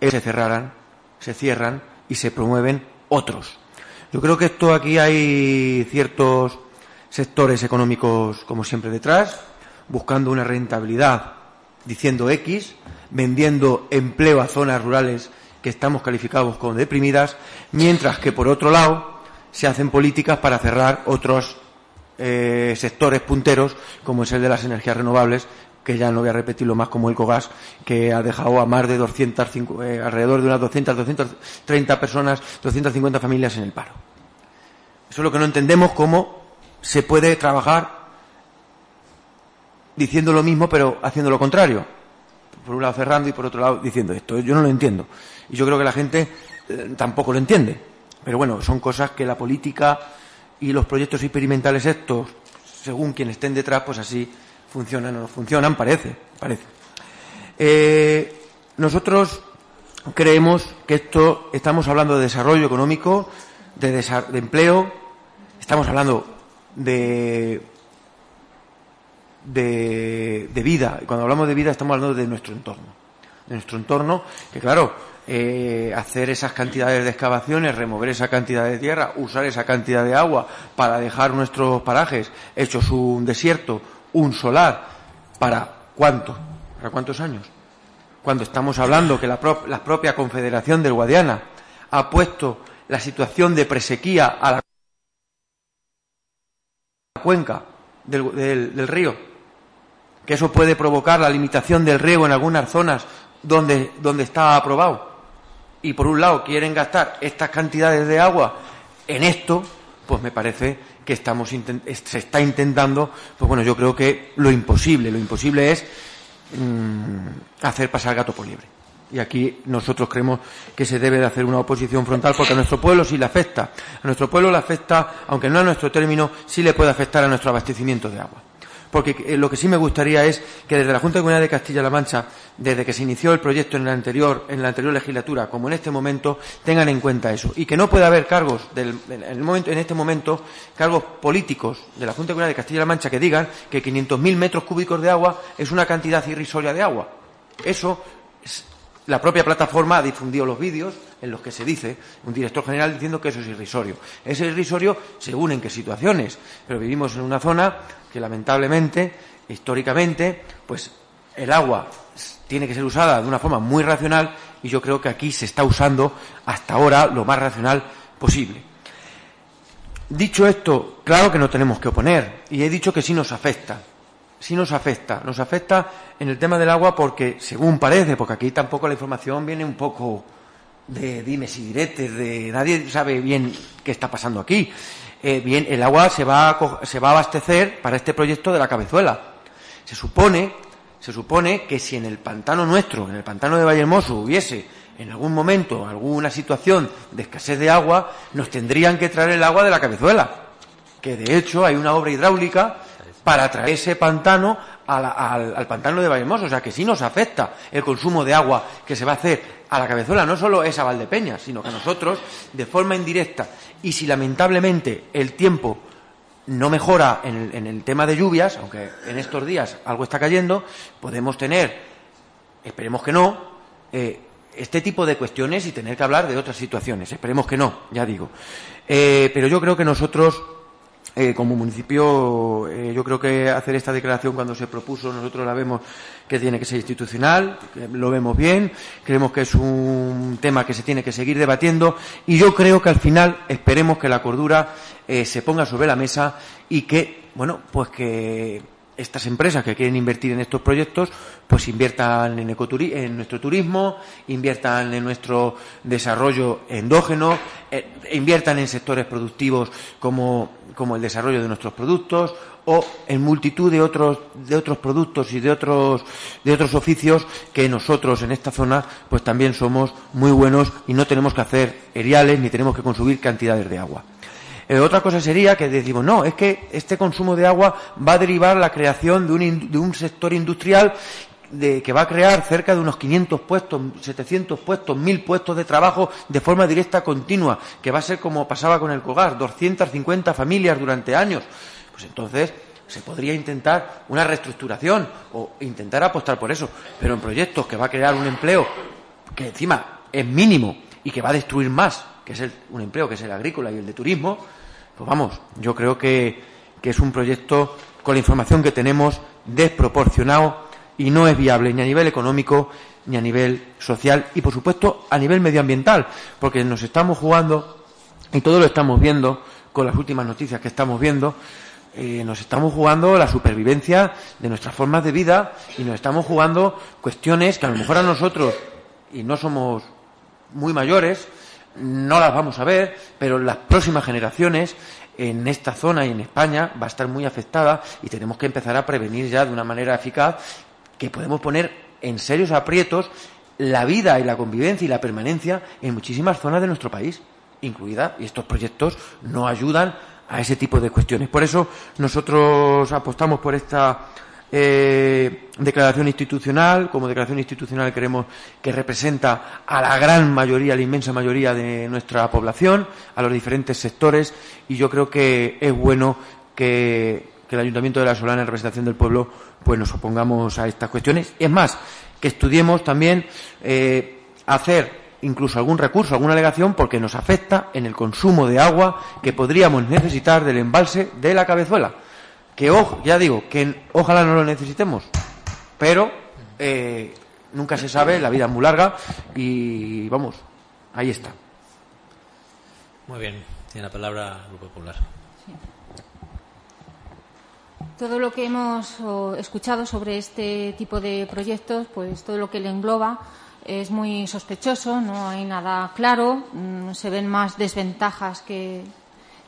se cerraran, se cierran y se promueven otros. Yo creo que esto aquí hay ciertos sectores económicos, como siempre, detrás, buscando una rentabilidad, diciendo X, vendiendo empleo a zonas rurales que estamos calificados como deprimidas, mientras que, por otro lado, se hacen políticas para cerrar otros eh, sectores punteros, como es el de las energías renovables, que ya no voy a repetirlo más como el COGAS, que ha dejado a más de 200, eh, alrededor de unas 200, 230 personas, 250 familias en el paro. Eso es lo que no entendemos, cómo se puede trabajar diciendo lo mismo, pero haciendo lo contrario. Por un lado cerrando y por otro lado diciendo esto. Yo no lo entiendo. Y yo creo que la gente eh, tampoco lo entiende. Pero bueno, son cosas que la política y los proyectos experimentales estos, según quien estén detrás, pues así funcionan o no funcionan, parece, parece. Eh, nosotros creemos que esto, estamos hablando de desarrollo económico, de, de empleo, estamos hablando de, de, vida. Y cuando hablamos de vida estamos hablando de nuestro entorno. De nuestro entorno, que claro, eh, hacer esas cantidades de excavaciones, remover esa cantidad de tierra, usar esa cantidad de agua para dejar nuestros parajes hechos un desierto, un solar, ¿para cuánto? ¿Para cuántos años? Cuando estamos hablando que la, propia Confederación del Guadiana ha puesto la situación de presequía a la cuenca del río, que eso puede provocar la limitación del riego en algunas zonas donde, donde está aprobado y por un lado quieren gastar estas cantidades de agua en esto, pues me parece que estamos se está intentando, pues bueno, yo creo que lo imposible, lo imposible es mm, hacer pasar gato por liebre. Y aquí nosotros creemos que se debe de hacer una oposición frontal porque a nuestro pueblo sí le afecta. A nuestro pueblo le afecta, aunque no a nuestro término, sí le puede afectar a nuestro abastecimiento de agua porque eh, lo que sí me gustaría es que desde la Junta de Comunidad de Castilla-La Mancha, desde que se inició el proyecto en la anterior, en la anterior legislatura, como en este momento, tengan en cuenta eso y que no pueda haber cargos en, este momento cargos políticos de la Junta de Comunidad de Castilla-La Mancha que digan que 500.000 metros cúbicos de agua es una cantidad irrisoria de agua. Eso la propia plataforma ha difundido los vídeos en los que se dice, un director general diciendo que eso es irrisorio. Es irrisorio según en qué situaciones, pero vivimos en una zona que lamentablemente, históricamente, pues el agua tiene que ser usada de una forma muy racional y yo creo que aquí se está usando hasta ahora lo más racional posible. Dicho esto, claro que no tenemos que oponer y he dicho que sí nos afecta. Sí nos afecta. Nos afecta en el tema del agua porque, según parece, porque aquí tampoco la información viene un poco de dimes y diretes, de nadie sabe bien qué está pasando aquí. Eh, bien, el agua se va, a, se va a abastecer para este proyecto de la cabezuela. Se supone, se supone que si en el pantano nuestro, en el pantano de Vallehermoso, hubiese en algún momento alguna situación de escasez de agua, nos tendrían que traer el agua de la cabezuela. Que de hecho hay una obra hidráulica para traer ese pantano al, pantano de Vallehermoso. O sea que sí nos afecta el consumo de agua que se va a hacer a la cabezuela. No solo es a Valdepeña, sino que nosotros, de forma indirecta, y si lamentablemente el tiempo no mejora en el, tema de lluvias, aunque en estos días algo está cayendo, podemos tener, esperemos que no, eh, este tipo de cuestiones y tener que hablar de otras situaciones. Esperemos que no, ya digo. Eh, pero yo creo que nosotros eh, como municipio, eh, yo creo que hacer esta declaración cuando se propuso, nosotros la vemos que tiene que ser institucional, lo vemos bien, creemos que es un tema que se tiene que seguir debatiendo y yo creo que al final esperemos que la cordura eh, se ponga sobre la mesa y que, bueno, pues que estas empresas que quieren invertir en estos proyectos, pues inviertan en, nuestro turismo, inviertan en nuestro desarrollo endógeno, eh, inviertan en sectores productivos como, como, el desarrollo de nuestros productos o en multitud de otros, de otros productos y de otros, de otros oficios que nosotros en esta zona pues también somos muy buenos y no tenemos que hacer eriales ni tenemos que consumir cantidades de agua. Eh, otra cosa sería que decimos, no, es que este consumo de agua va a derivar la creación de un, sector industrial que va a crear cerca de unos 500 puestos, 700 puestos, 1000 puestos de trabajo de forma directa continua, que va a ser como pasaba con el COGAR, 250 familias durante años. Pues entonces se podría intentar una reestructuración o intentar apostar por eso, pero en proyectos que va a crear un empleo que encima es mínimo y que va a destruir más, que es el, un empleo que es el agrícola y el de turismo, pues vamos, yo creo que, es un proyecto con la información que tenemos desproporcionado y no es viable ni a nivel económico ni a nivel social y, por supuesto, a nivel medioambiental, porque nos estamos jugando, y todo lo estamos viendo con las últimas noticias que estamos viendo, eh, nos estamos jugando la supervivencia de nuestras formas de vida y nos estamos jugando cuestiones que a lo mejor a nosotros, y no somos muy mayores, no las vamos a ver, pero las próximas generaciones en esta zona y en España va a estar muy afectada y tenemos que empezar a prevenir ya de una manera eficaz que podemos poner en serios aprietos la vida y la convivencia y la permanencia en muchísimas zonas de nuestro país, incluida, y estos proyectos no ayudan a ese tipo de cuestiones. Por eso nosotros apostamos por esta eh, declaración institucional. Como declaración institucional creemos que representa a la gran mayoría, a la inmensa mayoría de nuestra población, a los diferentes sectores, y yo creo que es bueno que, el Ayuntamiento de La Solana, en representación del pueblo, pues nos opongamos a estas cuestiones. Es más, que estudiemos también eh, hacer incluso algún recurso, alguna alegación, porque nos afecta en el consumo de agua que podríamos necesitar del embalse de la cabezuela. Que, ya digo, que ojalá no lo necesitemos, pero eh, nunca se sabe, la vida es muy larga y vamos, ahí está. Muy bien, tiene la palabra el Grupo Popular. Todo lo que hemos escuchado sobre este tipo de proyectos, pues todo lo que le engloba, es muy sospechoso, no hay nada claro, mm, se ven más desventajas que,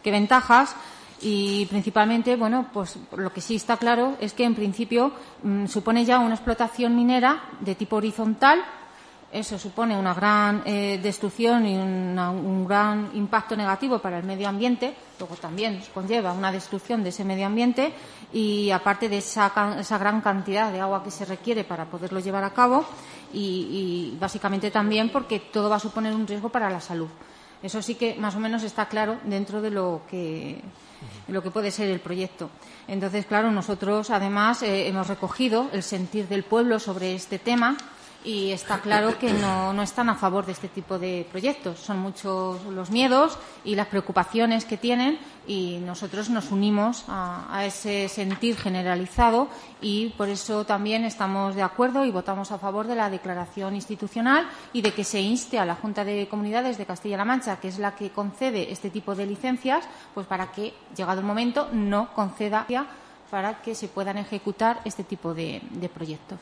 ventajas y principalmente, bueno, pues lo que sí está claro es que en principio mm, supone ya una explotación minera de tipo horizontal eso supone una gran eh, destrucción y un gran impacto negativo para el medio ambiente, luego también conlleva una destrucción de ese medio ambiente y aparte de esa, gran cantidad de agua que se requiere para poderlo llevar a cabo y, básicamente también porque todo va a suponer un riesgo para la salud. Eso sí que más o menos está claro dentro de lo que, lo que puede ser el proyecto. Entonces, claro, nosotros además eh, hemos recogido el sentir del pueblo sobre este tema y está claro que no, no, están a favor de este tipo de proyectos. Son muchos los miedos y las preocupaciones que tienen y nosotros nos unimos a, ese sentir generalizado y por eso también estamos de acuerdo y votamos a favor de la declaración institucional y de que se inste a la Junta de Comunidades de Castilla-La Mancha, que es la que concede este tipo de licencias, pues para que, llegado el momento, no conceda para que se puedan ejecutar este tipo de proyectos.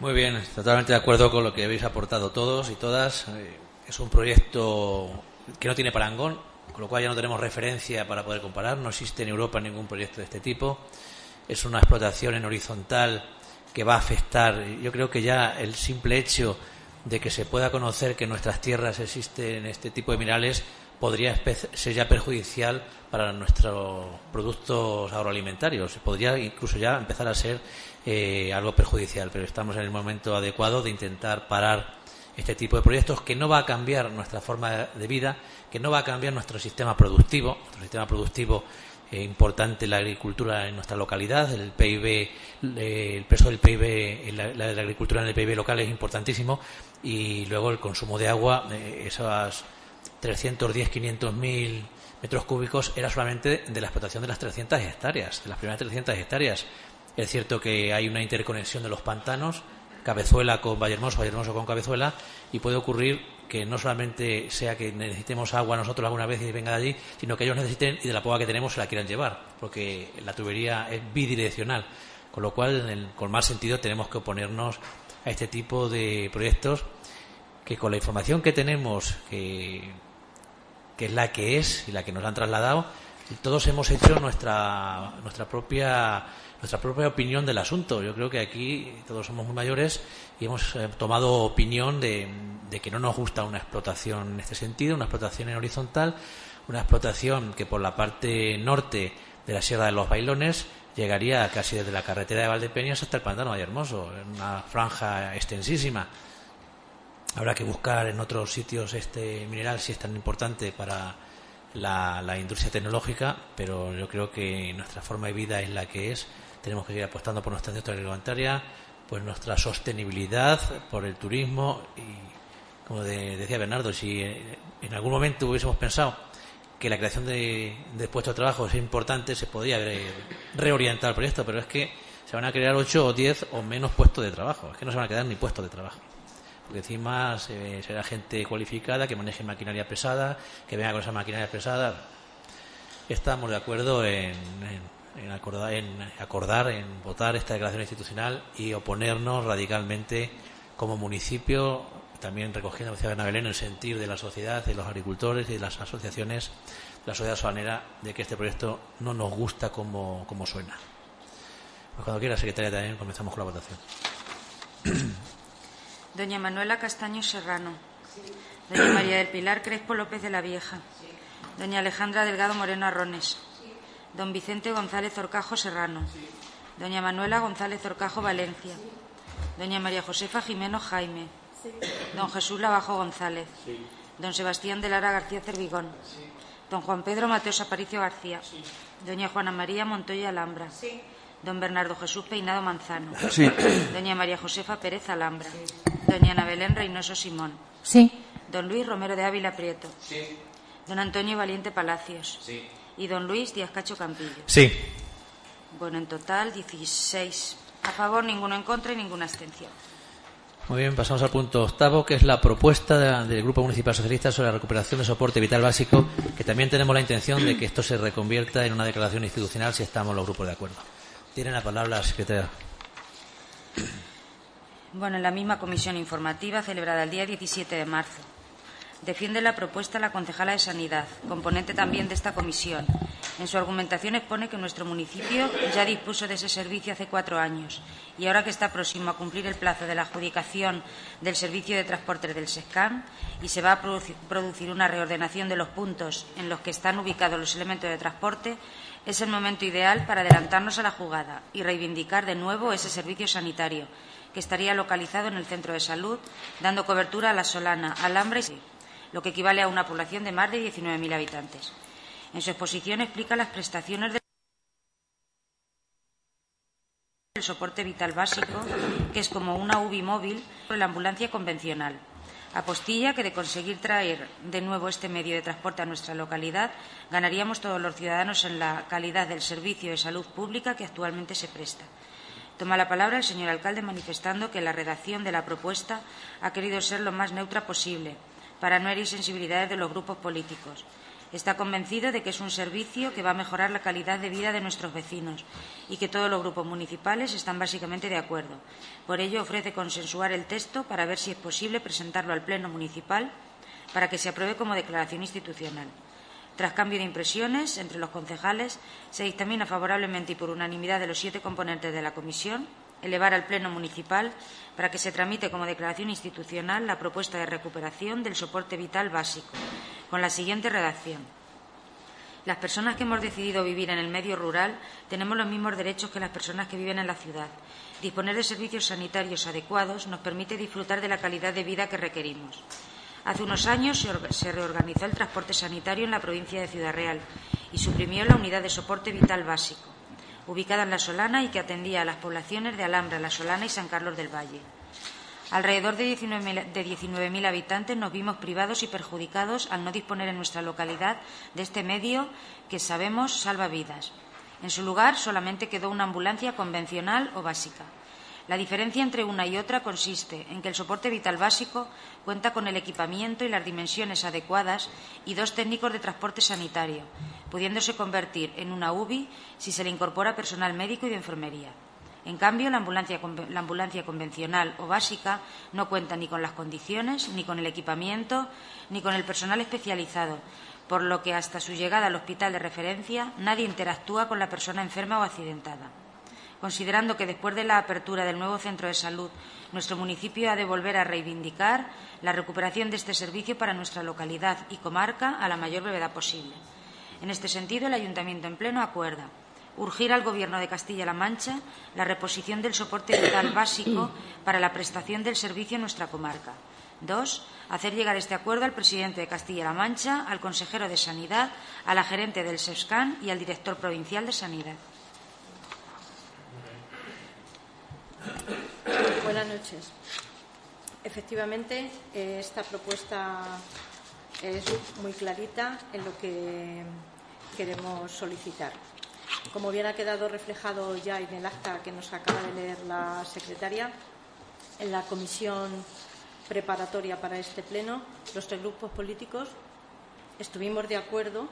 Muy bien, totalmente de acuerdo con lo que habéis aportado todos y todas. Eh, es un proyecto que no tiene parangón, con lo cual ya no tenemos referencia para poder comparar. No existe en Europa ningún proyecto de este tipo. Es una explotación en horizontal que va a afectar. Yo creo que ya el simple hecho de que se pueda conocer que en nuestras tierras existen este tipo de minerales podría ser ya perjudicial para nuestros productos agroalimentarios. Podría incluso ya empezar a ser eh, algo perjudicial, pero estamos en el momento adecuado de intentar parar este tipo de proyectos que no va a cambiar nuestra forma de vida, que no va a cambiar nuestro sistema productivo, nuestro sistema productivo eh, importante la agricultura en nuestra localidad, el PIB, el peso del PIB, la, la, la, agricultura en el PIB local es importantísimo. Y luego el consumo de agua, eh, esas 310, 500 mil metros cúbicos era solamente de la explotación de las 300 hectáreas, de las primeras 300 hectáreas. Es cierto que hay una interconexión de los pantanos, Cabezuela con Vallehermoso, Vallehermoso con Cabezuela, y puede ocurrir que no solamente sea que necesitemos agua nosotros alguna vez y venga de allí, sino que ellos necesiten y de la poca que tenemos se la quieran llevar, porque la tubería es bidireccional. Con lo cual, con más sentido, tenemos que oponernos a este tipo de proyectos que con la información que tenemos, que, que es la que es y la que nos han trasladado, todos hemos hecho nuestra, nuestra propia nuestra propia opinión del asunto. Yo creo que aquí todos somos muy mayores y hemos eh, tomado opinión de, que no nos gusta una explotación en este sentido, una explotación en horizontal, una explotación que por la parte norte de la Sierra de los Bailones llegaría casi desde la carretera de Valdepeñas hasta el pantano de Hermoso, en una franja extensísima. Habrá que buscar en otros sitios este mineral si es tan importante para la, industria tecnológica, pero yo creo que nuestra forma de vida es la que es. Tenemos que seguir apostando por nuestra industria alimentaria, por nuestra sostenibilidad, por el turismo y, como decía Bernardo, si en algún momento hubiésemos pensado que la creación de, puestos de trabajo es importante, se podría reorientar el proyecto, pero es que se van a crear 8 o 10 o menos puestos de trabajo. Es que no se van a quedar ni puestos de trabajo. Encima será gente cualificada que maneje maquinaria pesada, que venga con esa maquinaria pesada. Estamos de acuerdo en, acordar, en acordar, en votar esta declaración institucional y oponernos radicalmente como municipio también recogiendo, decía Belén, el sentir de la sociedad, de los agricultores y de las asociaciones, la sociedad sobanera, de que este proyecto no nos gusta como, como suena. Pues cuando quiera, secretaria, también comenzamos con la votación. Doña Manuela Castaño Serrano. Doña María del Pilar Crespo López de la Vieja. Doña Alejandra Delgado Moreno Arrones. Don Vicente González Orcajo Serrano. Doña Manuela González Orcajo Valencia. Doña María Josefa Jimeno Jaime. Don Jesús Lavajo González. Don Sebastián de Lara García Cervigón. Don Juan Pedro Mateos Aparicio García. Doña Juana María Montoya Alhambra. Don Bernardo Jesús Peinado Manzano. Doña María Josefa Pérez Alhambra. Doña Ana Belén Reynoso Simón. Sí. Don Luis Romero de Ávila Prieto. Don Antonio Valiente Palacios. Y don Luis Díaz Cacho Campillo. Sí. Bueno, en total 16 a favor, ninguno en contra y ninguna abstención. Muy bien, pasamos al punto octavo, que es la propuesta del Grupo Municipal Socialista sobre la recuperación de soporte vital básico, que también tenemos la intención de que esto se reconvierta en una declaración institucional si estamos los grupos de acuerdo. Tiene la palabra la secretaria. Bueno, en la misma comisión informativa celebrada el día 17 de marzo Defiende la propuesta la concejala de Sanidad, componente también de esta comisión. En su argumentación expone que nuestro municipio ya dispuso de ese servicio hace cuatro años y ahora que está próximo a cumplir el plazo de la adjudicación del servicio de transporte del SESCAM y se va a producir una reordenación de los puntos en los que están ubicados los elementos de transporte, es el momento ideal para adelantarnos a la jugada y reivindicar de nuevo ese servicio sanitario que estaría localizado en el centro de salud, dando cobertura a la Solana, Alhambra y lo que equivale a una población de más de 19.000 habitantes. En su exposición explica las prestaciones del soporte vital básico, que es como una UBI móvil por la ambulancia convencional. Apostilla que de conseguir traer de nuevo este medio de transporte a nuestra localidad, ganaríamos todos los ciudadanos en la calidad del servicio de salud pública que actualmente se presta. Toma la palabra el señor alcalde manifestando que la redacción de la propuesta ha querido ser lo más neutra posible, para no herir sensibilidades de los grupos políticos. Está convencido de que es un servicio que va a mejorar la calidad de vida de nuestros vecinos y que todos los grupos municipales están básicamente de acuerdo. Por ello, ofrece consensuar el texto para ver si es posible presentarlo al Pleno Municipal para que se apruebe como declaración institucional. Tras cambio de impresiones entre los concejales, se dictamina favorablemente y por unanimidad de los siete componentes de la Comisión elevar al Pleno Municipal para que se tramite como declaración institucional la propuesta de recuperación del soporte vital básico, con la siguiente redacción. Las personas que hemos decidido vivir en el medio rural tenemos los mismos derechos que las personas que viven en la ciudad. Disponer de servicios sanitarios adecuados nos permite disfrutar de la calidad de vida que requerimos. Hace unos años se reorganizó el transporte sanitario en la provincia de Ciudad Real y suprimió la unidad de soporte vital básico ubicada en La Solana y que atendía a las poblaciones de Alhambra, La Solana y San Carlos del Valle. Alrededor de 19.000 habitantes nos vimos privados y perjudicados al no disponer en nuestra localidad de este medio que sabemos salva vidas. En su lugar solamente quedó una ambulancia convencional o básica. La diferencia entre una y otra consiste en que el soporte vital básico cuenta con el equipamiento y las dimensiones adecuadas y dos técnicos de transporte sanitario, pudiéndose convertir en una UBI si se le incorpora personal médico y de enfermería. En cambio, la ambulancia, la ambulancia, convencional o básica no cuenta ni con las condiciones, ni con el equipamiento, ni con el personal especializado, por lo que hasta su llegada al hospital de referencia nadie interactúa con la persona enferma o accidentada. Considerando que después de la apertura del nuevo centro de salud, nuestro municipio ha de volver a reivindicar la recuperación de este servicio para nuestra localidad y comarca a la mayor brevedad posible. En este sentido, el Ayuntamiento en pleno acuerda urgir al Gobierno de Castilla-La Mancha la reposición del soporte vital básico para la prestación del servicio en nuestra comarca. Dos, hacer llegar este acuerdo al presidente de Castilla-La Mancha, al consejero de Sanidad, a la gerente del SESCAN y al director provincial de Sanidad. Buenas noches. Efectivamente, eh, esta propuesta es muy clarita en lo que queremos solicitar. Como bien ha quedado reflejado ya en el acta que nos acaba de leer la secretaria, en la comisión preparatoria para este pleno, los tres grupos políticos estuvimos de acuerdo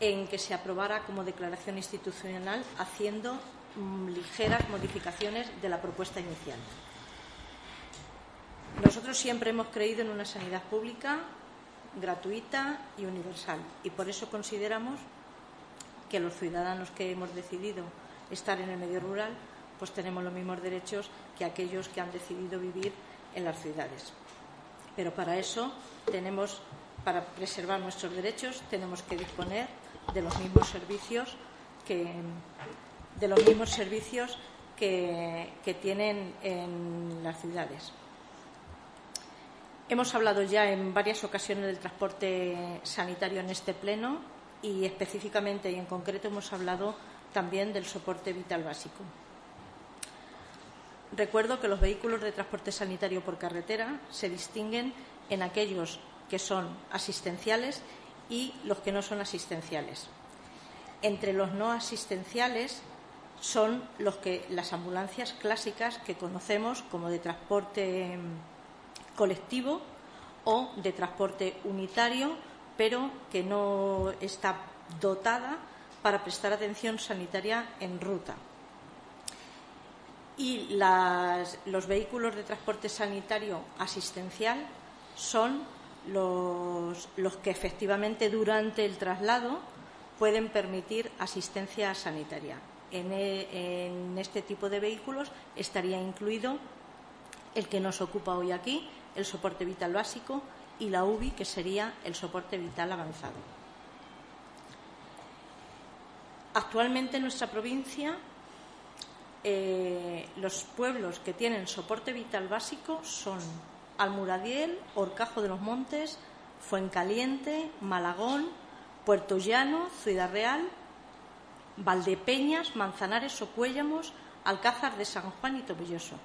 en que se aprobara como declaración institucional haciendo ligeras modificaciones de la propuesta inicial. Nosotros siempre hemos creído en una sanidad pública, gratuita y universal y por eso consideramos que los ciudadanos que hemos decidido estar en el medio rural pues tenemos los mismos derechos que aquellos que han decidido vivir en las ciudades. Pero para eso tenemos, para preservar nuestros derechos, tenemos que disponer de los mismos servicios que, de los mismos servicios que, que tienen en las ciudades. Hemos hablado ya en varias ocasiones del transporte sanitario en este pleno y específicamente y en concreto hemos hablado también del soporte vital básico. Recuerdo que los vehículos de transporte sanitario por carretera se distinguen en aquellos que son asistenciales y los que no son asistenciales. Entre los no asistenciales son los que las ambulancias clásicas que conocemos como de transporte mm, colectivo o de transporte unitario, pero que no está dotada para prestar atención sanitaria en ruta y los vehículos de transporte sanitario asistencial son los, que efectivamente durante el traslado pueden permitir asistencia sanitaria. En, e, en, este tipo de vehículos estaría incluido el que nos ocupa hoy aquí, el soporte vital básico, y la UBI, que sería el soporte vital avanzado. Actualmente en nuestra provincia eh, los pueblos que tienen soporte vital básico son Almuradiel, Orcajo de los Montes, Fuencaliente, Malagón, Puerto Llano, Ciudad Real, Valdepeñas, Manzanares, Socuéllamos, Alcázar de San Juan y Tobilloso.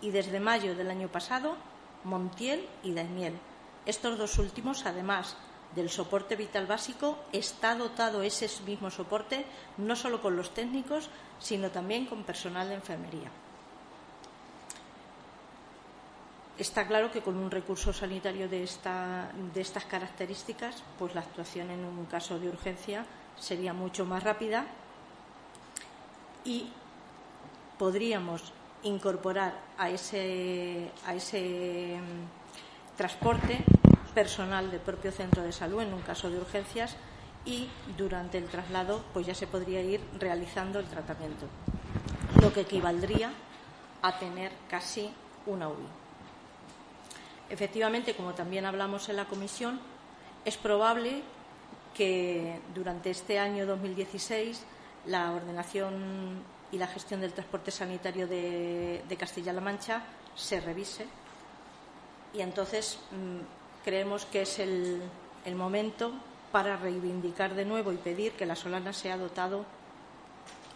Y desde mayo del año pasado, Montiel y Daimiel. Estos dos últimos, además del soporte vital básico, está dotado ese mismo soporte no solo con los técnicos, sino también con personal de enfermería. Está claro que con un recurso sanitario de, de estas características, pues la actuación en un caso de urgencia sería mucho más rápida y podríamos incorporar a ese, a ese mm, transporte personal del propio centro de salud en un caso de urgencias y durante el traslado pues ya se podría ir realizando el tratamiento, lo que equivaldría a tener casi una UBI. Efectivamente, como también hablamos en la comisión, es probable que durante este año 2016 la ordenación y la gestión del transporte sanitario de, Castilla-La Mancha se revise y entonces mm, creemos que es el, momento para reivindicar de nuevo y pedir que la Solana sea dotado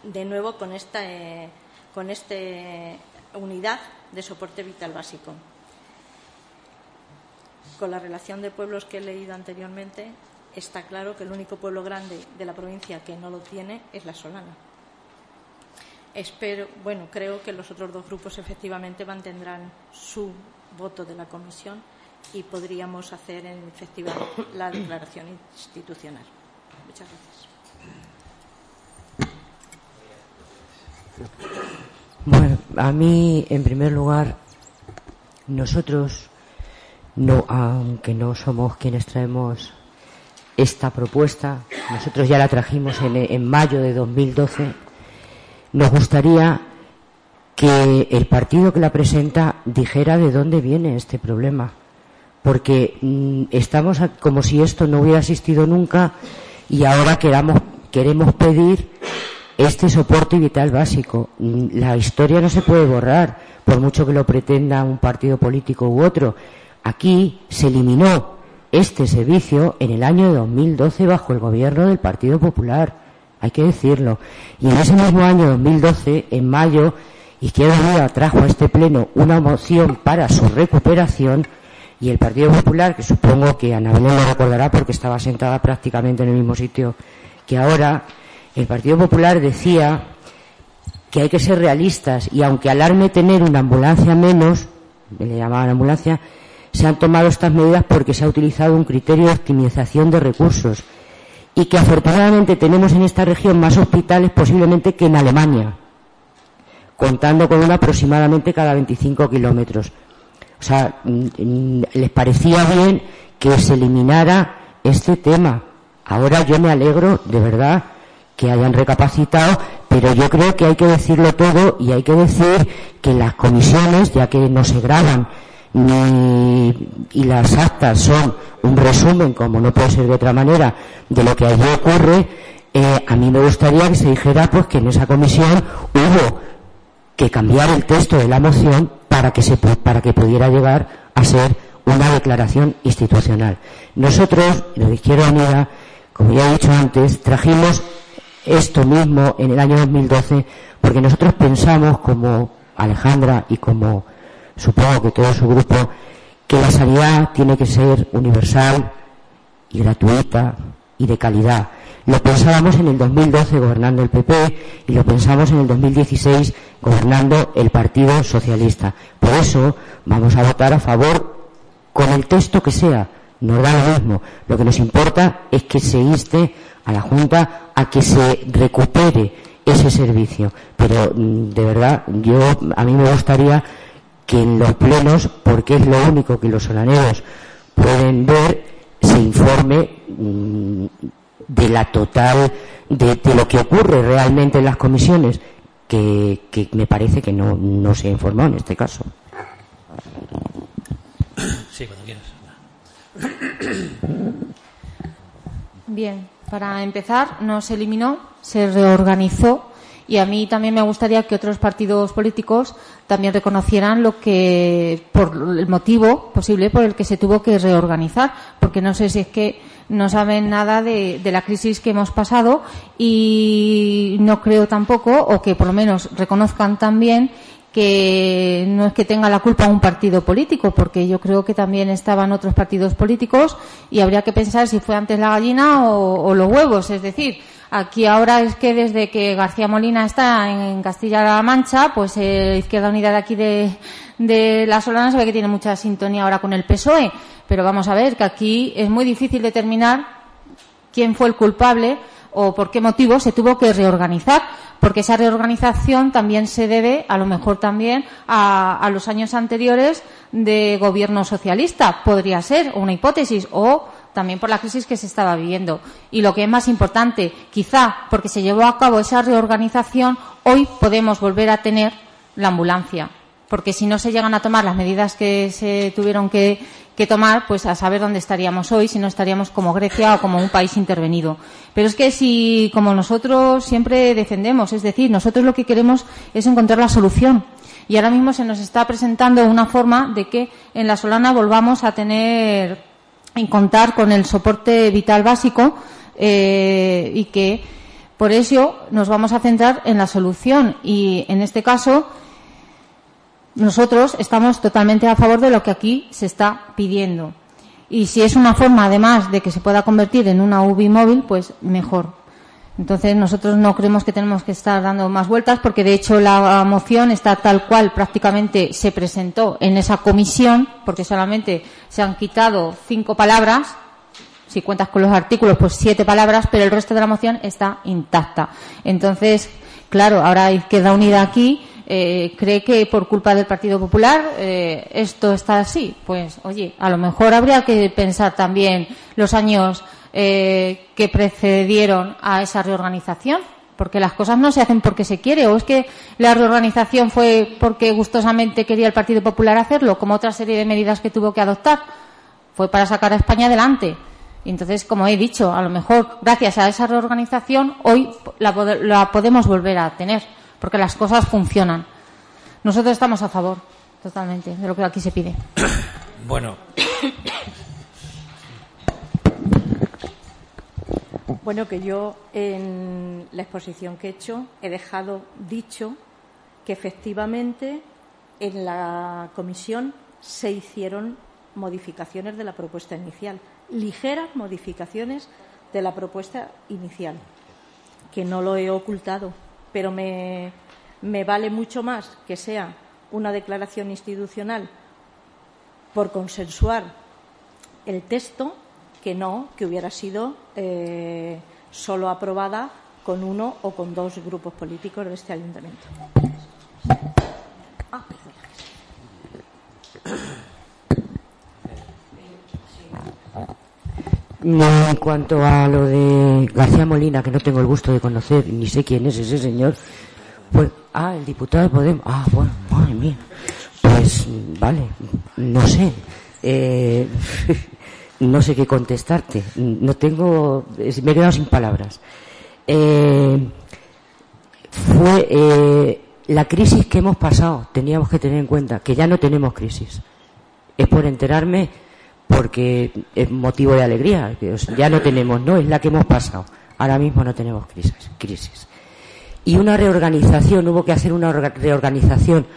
de nuevo con esta, eh, con este unidad de soporte vital básico. Con la relación de pueblos que he leído anteriormente, está claro que el único pueblo grande de la provincia que no lo tiene es la Solana. Espero, bueno, creo que los otros dos grupos efectivamente mantendrán su voto de la comisión y podríamos hacer en efectivamente la declaración institucional. Muchas gracias. Bueno, a mí, en primer lugar, nosotros, no, aunque no somos quienes traemos esta propuesta, nosotros ya la trajimos en, mayo de 2012, nos gustaría que el partido que la presenta dijera de dónde viene este problema. Porque mm, estamos como si esto no hubiera existido nunca y ahora queremos pedir este soporte vital básico. Mm, la historia no se puede borrar, por mucho que lo pretenda un partido político u otro. Aquí se eliminó este servicio en el año 2012 bajo el gobierno del Partido Popular. Hay que decirlo. Y en ese mismo año 2012, en mayo, Izquierda Unida trajo a este pleno una moción para su recuperación y el Partido Popular, que supongo que Ana Belén lo recordará porque estaba sentada prácticamente en el mismo sitio que ahora, el Partido Popular decía que hay que ser realistas y aunque alarme tener una ambulancia menos, le llamaban ambulancia, se han tomado estas medidas porque se ha utilizado un criterio de optimización de recursos y que afortunadamente tenemos en esta región más hospitales posiblemente que en Alemania, contando con uno aproximadamente cada 25 kilómetros. O sea, mm, mm, les parecía bien que se eliminara este tema. Ahora yo me alegro, de verdad, que hayan recapacitado, pero yo creo que hay que decirlo todo y hay que decir que las comisiones, ya que no se graban y las actas son un resumen, como no puede ser de otra manera, de lo que allí ocurre, eh, a mí me gustaría que se dijera pues que en esa comisión hubo que cambiar el texto de la moción para que, se, para que pudiera llegar a ser una declaración institucional. Nosotros, de Izquierda Unida, como ya he dicho antes, trajimos esto mismo en el año 2012 porque nosotros pensamos, como Alejandra y como supongo que todo su grupo, que la sanidad tiene que ser universal y gratuita y de calidad. Lo pensábamos en el 2012 gobernando el PP y lo pensamos en el 2016 gobernando el Partido Socialista. Por eso vamos a votar a favor con el texto que sea. Nos da lo mismo. Lo que nos importa es que se inste a la Junta a que se recupere ese servicio. Pero mm, de verdad, yo a mí me gustaría que en los plenos, porque es lo único que los solaneros pueden ver, se informe mm, de la total, de, lo que ocurre realmente en las comisiones, que, me parece que no, no se informó en este caso. Sí, cuando quieras. Bien, para empezar, no se eliminó, se reorganizó y a mí también me gustaría que otros partidos políticos también reconocieran lo que por el motivo posible por el que se tuvo que reorganizar porque no sé si es que no saben nada de, la crisis que hemos pasado y no creo tampoco o que por lo menos reconozcan también que no es que tenga la culpa un partido político, porque yo creo que también estaban otros partidos políticos y habría que pensar si fue antes la gallina o los huevos. Es decir, Aquí ahora es que desde que García Molina está en Castilla-La Mancha, pues eh, Izquierda Unida de aquí de, de La Solana sabe que tiene mucha sintonía ahora con el PSOE. Pero vamos a ver que aquí es muy difícil determinar quién fue el culpable o por qué motivo se tuvo que reorganizar, porque esa reorganización también se debe, a lo mejor también, a, a los años anteriores de gobierno socialista. Podría ser una hipótesis o también por la crisis que se estaba viviendo. Y lo que es más importante, quizá porque se llevó a cabo esa reorganización, hoy podemos volver a tener la ambulancia. Porque si no se llegan a tomar las medidas que se tuvieron que, tomar, pues a saber dónde estaríamos hoy, si no estaríamos como Grecia o como un país intervenido. Pero es que si, como nosotros siempre defendemos, es decir, nosotros lo que queremos es encontrar la solución. Y ahora mismo se nos está presentando una forma de que en la Solana volvamos a tener en contar con el soporte vital básico eh, y que por eso nos vamos a centrar en la solución. Y en este caso nosotros estamos totalmente a favor de lo que aquí se está pidiendo. Y si es una forma además de que se pueda convertir en una UBI móvil pues mejor entonces nosotros no creemos que tenemos que estar dando más vueltas porque de hecho la moción está tal cual prácticamente se presentó en esa comisión porque solamente se han quitado cinco palabras. Si cuentas con los artículos pues siete palabras pero el resto de la moción está intacta. Entonces claro ahora Izquierda Unida aquí eh, cree que por culpa del Partido Popular eh, esto está así. Pues oye a lo mejor habría que pensar también los años eh, que precedieron a esa reorganización, porque las cosas no se hacen porque se quiere, o es que la reorganización fue porque gustosamente quería el Partido Popular hacerlo, como otra serie de medidas que tuvo que adoptar, fue para sacar a España adelante. Entonces, como he dicho, a lo mejor gracias a esa reorganización hoy la, la podemos volver a tener, porque las cosas funcionan. Nosotros estamos a favor, totalmente, de lo que aquí se pide. Bueno, Bueno, que yo en la exposición que he hecho he dejado dicho que efectivamente en la comisión se hicieron modificaciones de la propuesta inicial, ligeras modificaciones de la propuesta inicial, que no lo he ocultado, pero me, me vale mucho más que sea una declaración institucional por consensuar el texto que no, que hubiera sido eh, solo aprobada con uno o con dos grupos políticos de este ayuntamiento. en cuanto a lo de García Molina, que no tengo el gusto de conocer, ni sé quién es ese señor, pues, ah, el diputado de Podemos, ah, bueno, madre mía, pues, vale, no sé, eh, no sé qué contestarte. No tengo, me he quedado sin palabras. Eh, fue eh, la crisis que hemos pasado. Teníamos que tener en cuenta que ya no tenemos crisis. Es por enterarme porque es motivo de alegría. Ya no tenemos, no es la que hemos pasado. Ahora mismo no tenemos crisis. crisis. Y una reorganización, hubo que hacer una reorganización.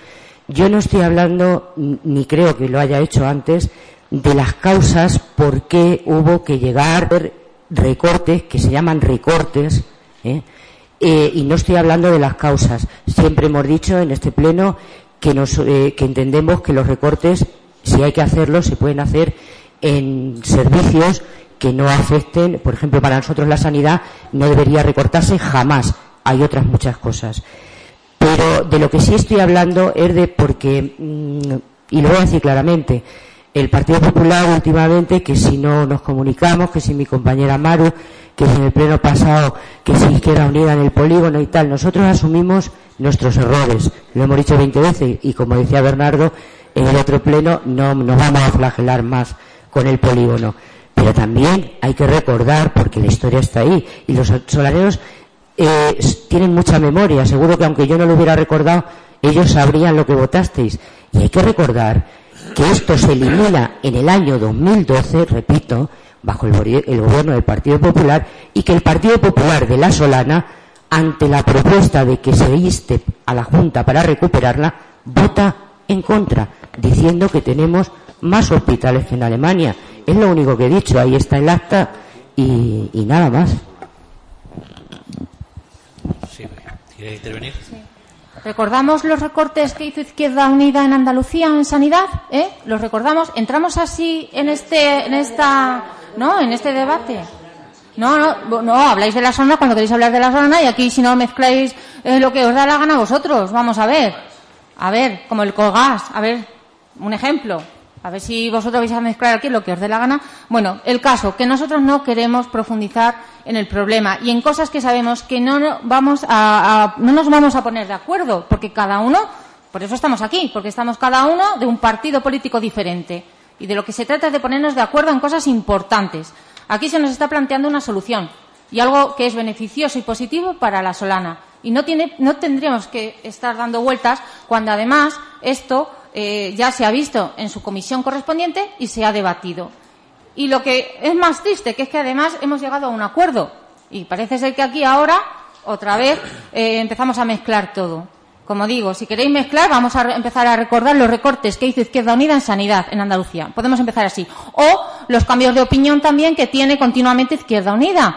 Yo no estoy hablando, ni creo que lo haya hecho antes, de las causas por qué hubo que llegar a recortes, que se llaman recortes, ¿eh? Eh, y no estoy hablando de las causas. Siempre hemos dicho en este pleno que, nos, eh, que entendemos que los recortes, si hay que hacerlos, se pueden hacer en servicios que no afecten, por ejemplo, para nosotros la sanidad no debería recortarse jamás. Hay otras muchas cosas. Pero de lo que sí estoy hablando es de porque, mm, y lo voy a decir claramente, el Partido Popular últimamente, que si no nos comunicamos, que si mi compañera Maru, que si en el pleno pasado, que si Izquierda Unida en el polígono y tal, nosotros asumimos nuestros errores. Lo hemos dicho 20 veces y como decía Bernardo, en el otro pleno no nos vamos a flagelar más con el polígono. Pero también hay que recordar, porque la historia está ahí, y los solareros eh, tienen mucha memoria. Seguro que aunque yo no lo hubiera recordado, ellos sabrían lo que votasteis. Y hay que recordar que esto se elimina en el año 2012, repito, bajo el, gobierno del Partido Popular, y que el Partido Popular de la Solana, ante la propuesta de que se inste a la Junta para recuperarla, vota en contra, diciendo que tenemos más hospitales que en Alemania. Es lo único que he dicho, ahí está el acta y, nada más. ¿Quiere intervenir? ¿Recordamos los recortes que hizo Izquierda Unida en Andalucía en sanidad? ¿Eh? ¿Los recordamos? ¿Entramos así en este, en esta, no, en este debate? No, no, no, habláis de la zona cuando queréis hablar de la zona y aquí si no mezcláis eh, lo que os da la gana a vosotros. Vamos a ver. A ver, como el colgas. A ver, un ejemplo. A ver si vosotros vais a mezclar aquí lo que os dé la gana. Bueno, el caso, que nosotros no queremos profundizar en el problema y en cosas que sabemos que no, vamos a, no nos vamos a poner de acuerdo, porque cada uno, por eso estamos aquí, porque estamos cada uno de un partido político diferente. Y de lo que se trata es de ponernos de acuerdo en cosas importantes. Aquí se nos está planteando una solución y algo que es beneficioso y positivo para la Solana. Y no, tiene, no tendríamos que estar dando vueltas cuando además esto eh, ya se ha visto en su comisión correspondiente y se ha debatido. Y lo que es más triste, que es que además hemos llegado a un acuerdo. Y parece ser que aquí ahora, otra vez, eh, empezamos a mezclar todo. Como digo, si queréis mezclar, vamos a empezar a recordar los recortes que hizo Izquierda Unida en sanidad en Andalucía. Podemos empezar así. O los cambios de opinión también que tiene continuamente Izquierda Unida.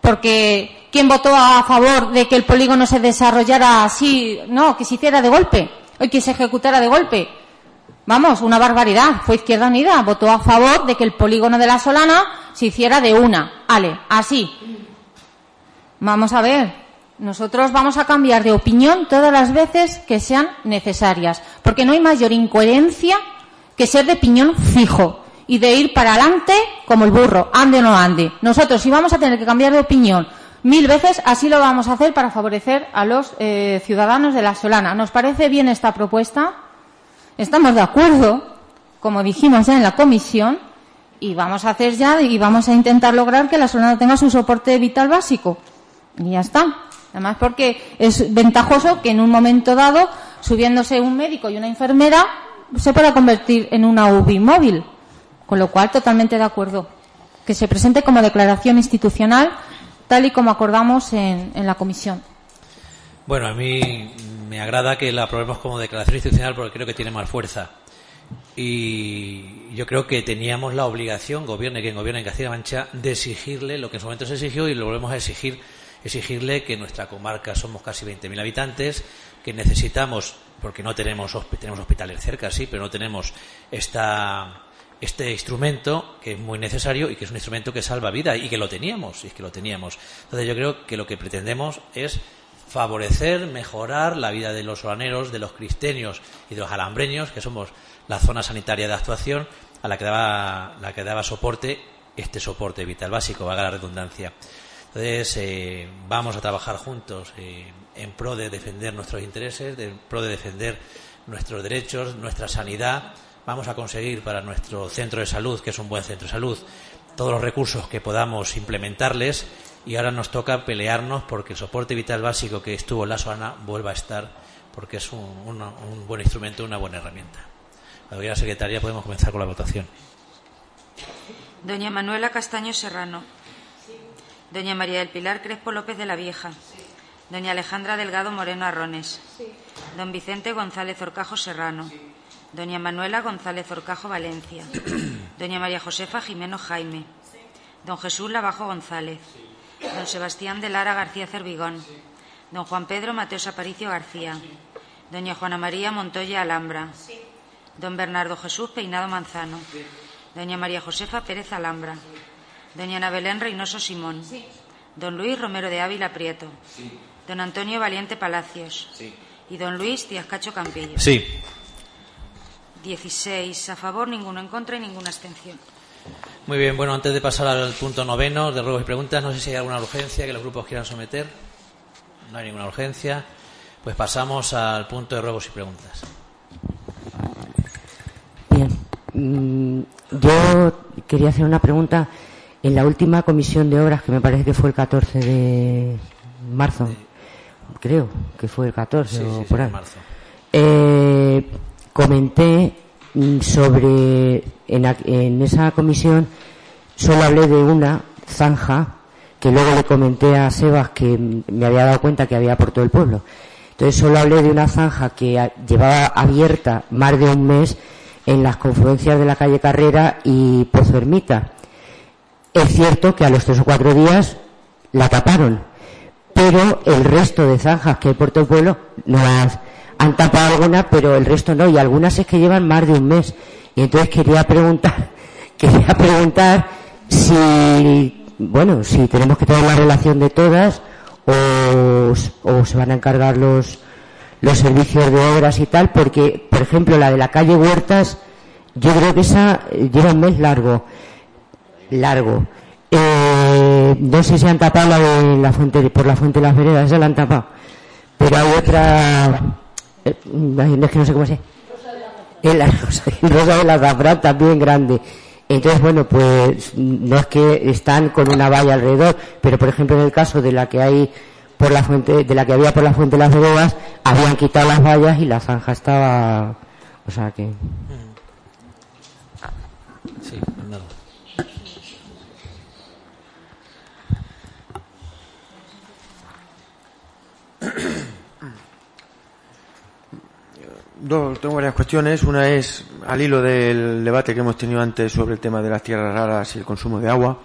Porque, ¿quién votó a favor de que el polígono se desarrollara así? No, que se hiciera de golpe y que se ejecutara de golpe. Vamos, una barbaridad. Fue Izquierda Unida, votó a favor de que el polígono de la Solana se hiciera de una. Ale, así. Vamos a ver. Nosotros vamos a cambiar de opinión todas las veces que sean necesarias, porque no hay mayor incoherencia que ser de opinión fijo y de ir para adelante como el burro, ande o no ande. Nosotros, si vamos a tener que cambiar de opinión mil veces así lo vamos a hacer para favorecer a los eh, ciudadanos de la Solana. ¿Nos parece bien esta propuesta? Estamos de acuerdo, como dijimos ya en la comisión, y vamos a hacer ya y vamos a intentar lograr que la Solana tenga su soporte vital básico. Y ya está. Además, porque es ventajoso que en un momento dado, subiéndose un médico y una enfermera, se pueda convertir en una UBI móvil. Con lo cual, totalmente de acuerdo. Que se presente como declaración institucional tal y como acordamos en, la comisión. Bueno, a mí me agrada que la aprobemos como declaración institucional porque creo que tiene más fuerza. Y yo creo que teníamos la obligación, gobierne quien gobierne en Castilla-La Mancha, de exigirle lo que en su momento se exigió y lo volvemos a exigir, exigirle que nuestra comarca somos casi 20.000 habitantes, que necesitamos, porque no tenemos, tenemos hospitales cerca, sí, pero no tenemos esta este instrumento que es muy necesario y que es un instrumento que salva vida y que lo teníamos, y que lo teníamos. Entonces yo creo que lo que pretendemos es favorecer, mejorar la vida de los solaneros, de los cristeños y de los alambreños, que somos la zona sanitaria de actuación a la que daba, la que daba soporte, este soporte vital básico, valga la redundancia. Entonces, eh, vamos a trabajar juntos eh, en pro de defender nuestros intereses, en pro de defender nuestros derechos, nuestra sanidad, vamos a conseguir para nuestro centro de salud, que es un buen centro de salud, todos los recursos que podamos implementarles y ahora nos toca pelearnos porque el soporte vital básico que estuvo en la SOANA vuelva a estar porque es un, buen instrumento, una buena herramienta. La secretaria podemos comenzar con la votación. Doña Manuela Castaño Serrano. Doña María del Pilar Crespo López de la Vieja. Doña Alejandra Delgado Moreno Arrones. Don Vicente González Orcajo Serrano. Doña Manuela González Orcajo Valencia. Doña María Josefa Jimeno Jaime. Don Jesús Lavajo González. Don Sebastián de Lara García Cervigón. Don Juan Pedro Mateos Aparicio García. Doña Juana María Montoya Alhambra. Don Bernardo Jesús Peinado Manzano. Doña María Josefa Pérez Alhambra. Doña Ana Belén Reynoso Simón. Don Luis Romero de Ávila Prieto. Don Antonio Valiente Palacios. Y don Luis Díaz Cacho Campillo. Sí. 16 a favor, ninguno en contra y ninguna abstención. Muy bien, bueno, antes de pasar al punto noveno de ruegos y preguntas, no sé si hay alguna urgencia que los grupos quieran someter. No hay ninguna urgencia. Pues pasamos al punto de ruegos y preguntas. Bien, mm, yo quería hacer una pregunta. En la última comisión de obras, que me parece que fue el 14 de marzo, creo que fue el 14 o por ahí. marzo. Eh, comenté mm, sobre, en, esa comisión, solo hablé de una zanja que luego le comenté a Sebas que me había dado cuenta que había por todo el pueblo. Entonces solo hablé de una zanja que llevaba abierta más de un mes en las confluencias de la calle Carrera y Pozo Ermita. Es cierto que a los tres o cuatro días la taparon, pero el resto de zanjas que hay por todo el pueblo no las, han tapado algunas, pero el resto no, y algunas es que llevan más de un mes. Y entonces quería preguntar, quería preguntar si, bueno, si tenemos que tener la relación de todas o, se van a encargar los, los servicios de obras y tal, porque, por ejemplo, la de la calle Huertas, yo creo que esa lleva un mes largo, largo. Eh, no sé si han tapado la de la fuente, por la fuente de las veredas, esa la han tapado. Pero hay otra, eh, es que no sé cómo se en la rosa, rosa de la también grande. Entonces, bueno, pues no es que están con una valla alrededor, pero por ejemplo en el caso de la que hay por la fuente, de la que había por la fuente de las veredas, habían quitado las vallas y la zanja estaba, o sea que. Sí, tengo varias cuestiones. Una es al hilo del debate que hemos tenido antes sobre el tema de las tierras raras y el consumo de agua.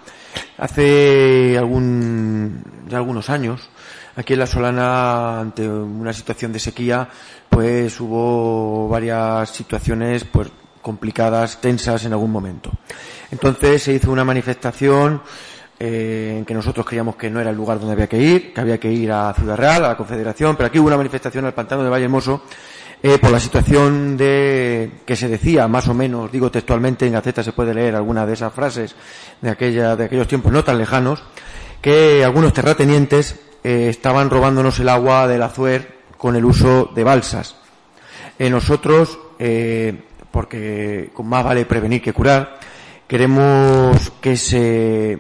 Hace algún, ya algunos años, aquí en La Solana, ante una situación de sequía, pues hubo varias situaciones pues complicadas, tensas en algún momento. Entonces se hizo una manifestación eh, en que nosotros creíamos que no era el lugar donde había que ir, que había que ir a Ciudad Real, a la Confederación, pero aquí hubo una manifestación al pantano de Valle Moso eh, por la situación de que se decía, más o menos, digo textualmente, en Gaceta se puede leer alguna de esas frases de aquella, de aquellos tiempos no tan lejanos, que algunos terratenientes eh, estaban robándonos el agua del Azuer con el uso de balsas. Eh, nosotros, porque más vale prevenir que curar, queremos que se,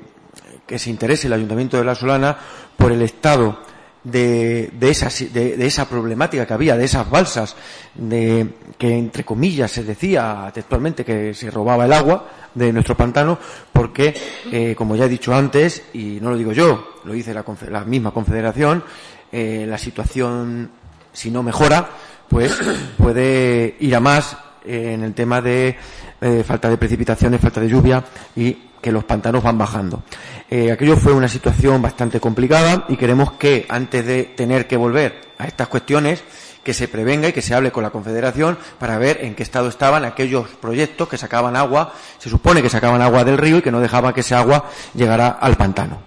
que se interese el Ayuntamiento de La Solana por el estado de, de, esa, de, esa problemática que había, de esas balsas, de que entre comillas se decía textualmente que se robaba el agua de nuestro pantano, porque, eh, como ya he dicho antes, y no lo digo yo, lo dice la, la misma Confederación, eh, la situación, si no mejora, pues puede ir a más en el tema de eh, falta de precipitaciones, falta de lluvia y que los pantanos van bajando. Eh, aquello fue una situación bastante complicada y queremos que antes de tener que volver a estas cuestiones, que se prevenga y que se hable con la Confederación para ver en qué estado estaban aquellos proyectos que sacaban agua, se supone que sacaban agua del río y que no dejaban que ese agua llegara al pantano.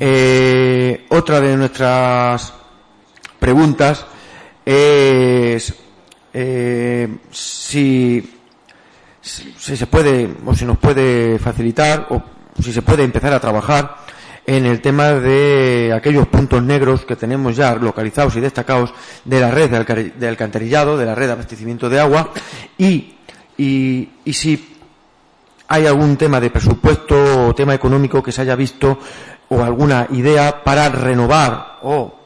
Eh, otra de nuestras preguntas es eh, si, si se puede o si nos puede facilitar o si se puede empezar a trabajar en el tema de aquellos puntos negros que tenemos ya localizados y destacados de la red de alcantarillado, de la red de abastecimiento de agua. Y, y, si hay algún tema de presupuesto o tema económico que se haya visto o alguna idea para renovar o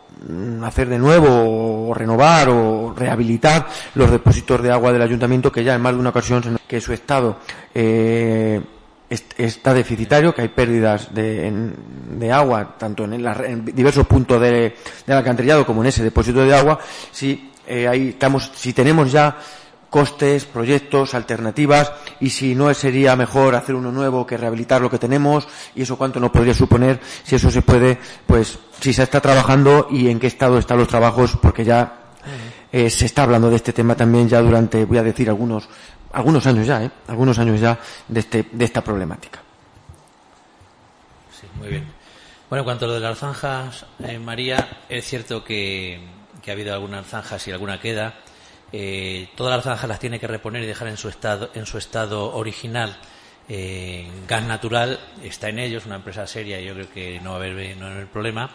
hacer de nuevo o renovar o rehabilitar los depósitos de agua del ayuntamiento que ya en más de una ocasión que su estado eh, está deficitario, que hay pérdidas de, agua, tanto en, diversos puntos de, del alcantarillado como en ese depósito de agua, si, eh, ahí estamos, si tenemos ya costes, proyectos, alternativas y si no sería mejor hacer uno nuevo que rehabilitar lo que tenemos y eso cuánto nos podría suponer si eso se puede, pues si se está trabajando y en qué estado están los trabajos porque ya eh, se está hablando de este tema también ya durante, voy a decir, algunos algunos años ya, ¿eh? algunos años ya de, este, de esta problemática. Sí, muy bien. Bueno, en cuanto a lo de las zanjas, eh, María, es cierto que, ha habido algunas zanjas y alguna queda. Eh, todas las zanjas las tiene que reponer y dejar en su estado, en su estado original. Eh, gas natural está en ellos, una empresa seria yo creo que no va a haber, no haber problema.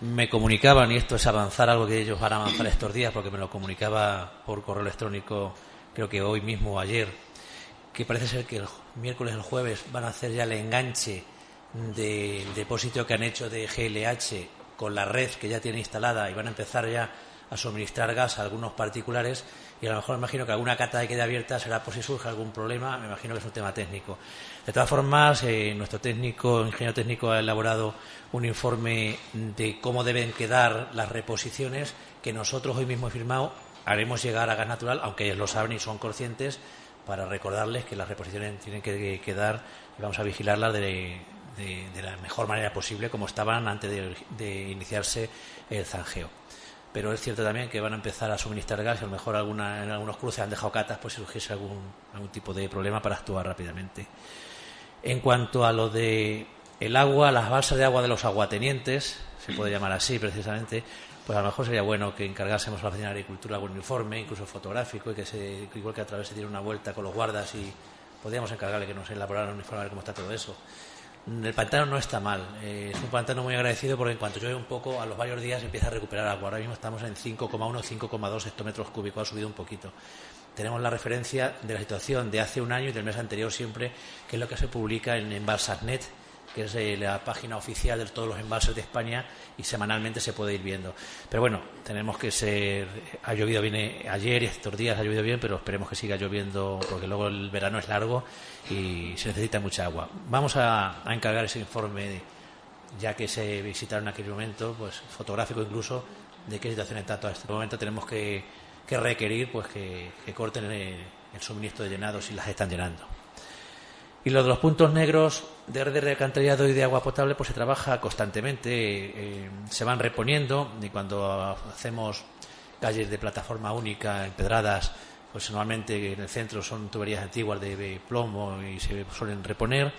Me comunicaban, y esto es avanzar algo que ellos van a avanzar estos días, porque me lo comunicaba por correo electrónico creo que hoy mismo o ayer, que parece ser que el miércoles el jueves van a hacer ya el enganche del depósito que han hecho de GLH con la red que ya tiene instalada y van a empezar ya a suministrar gas a algunos particulares y a lo mejor me imagino que alguna cata que quede abierta será por si surge algún problema, me imagino que es un tema técnico. De todas formas, eh, nuestro técnico, ingeniero técnico, ha elaborado un informe de cómo deben quedar las reposiciones que nosotros hoy mismo he firmado haremos llegar a gas natural, aunque ellos lo saben y son conscientes, para recordarles que las reposiciones tienen que quedar y vamos a vigilarlas de, la mejor manera posible, como estaban antes de, iniciarse el zanjeo. Pero es cierto también que van a empezar a suministrar gas y a lo mejor alguna, en algunos cruces han dejado catas pues si surgiese algún, algún tipo de problema para actuar rápidamente. En cuanto a lo de el agua, las balsas de agua de los aguatenientes, se puede llamar así precisamente, pues a lo mejor sería bueno que encargásemos a la Oficina de Agricultura algún informe, incluso fotográfico, y que se, igual que a través se diera una vuelta con los guardas y podríamos encargarle que nos elaboraran un informe de cómo está todo eso. El pantano no está mal, eh, es un pantano muy agradecido porque en cuanto llueve un poco, a los varios días empieza a recuperar agua. Ahora mismo estamos en 5,1, 5,2 hectómetros cúbicos, ha subido un poquito. Tenemos la referencia de la situación de hace un año y del mes anterior siempre, que es lo que se publica en, en que es eh, la página oficial de todos los embalses de España y semanalmente se puede ir viendo. Pero bueno, tenemos que ser. Ha llovido bien eh, ayer y estos días ha llovido bien, pero esperemos que siga lloviendo porque luego el verano es largo y se necesita mucha agua. Vamos a, encargar ese informe, ya que se visitaron en aquel momento, pues fotográfico incluso, de qué situación está todo este momento. Tenemos que, requerir pues que, corten el, el suministro de llenado si las están llenando. Y lo de los puntos negros de red de alcantarillado y de agua potable pues se trabaja constantemente, eh, se van reponiendo y cuando hacemos calles de plataforma única, empedradas, pues normalmente en el centro son tuberías antiguas de plomo y se suelen reponer.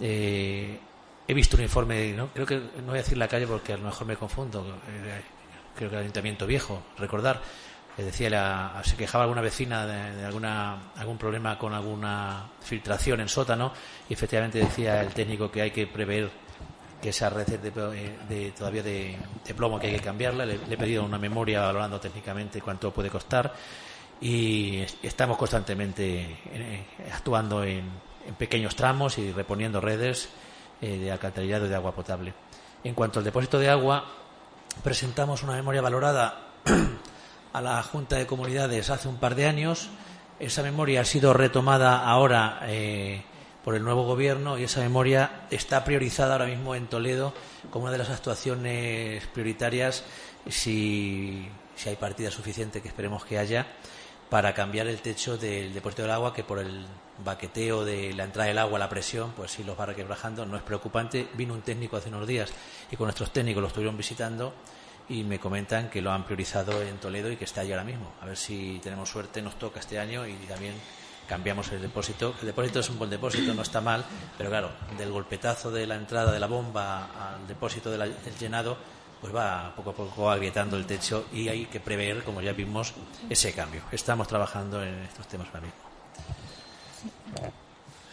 Eh, he visto un informe, ¿no? creo que no voy a decir la calle porque a lo mejor me confundo, eh, creo que el Ayuntamiento Viejo, recordar, decía, se quejaba alguna vecina de, alguna, algún problema con alguna filtración en sótano y efectivamente decía el técnico que hay que prever que esa red de, todavía de, plomo que hay que cambiarla. Le, he pedido una memoria valorando técnicamente cuánto puede costar y estamos constantemente eh, actuando en, pequeños tramos y reponiendo redes eh, de alcantarillado y de agua potable. En cuanto al depósito de agua, presentamos una memoria valorada a la Junta de Comunidades hace un par de años. Esa memoria ha sido retomada ahora eh, por el nuevo gobierno y esa memoria está priorizada ahora mismo en Toledo como una de las actuaciones prioritarias si, si hay partida suficiente, que esperemos que haya, para cambiar el techo del depósito del agua que por el baqueteo de la entrada del agua, la presión, pues sí los va requebrajando, no es preocupante. Vino un técnico hace unos días y con nuestros técnicos lo estuvieron visitando y me comentan que lo han priorizado en Toledo y que está allí ahora mismo. A ver si tenemos suerte, nos toca este año y también cambiamos el depósito. El depósito es un buen depósito, no está mal, pero claro, del golpetazo de la entrada de la bomba al depósito del llenado, pues va poco a poco agrietando el techo y hay que prever, como ya vimos, ese cambio. Estamos trabajando en estos temas ahora mismo.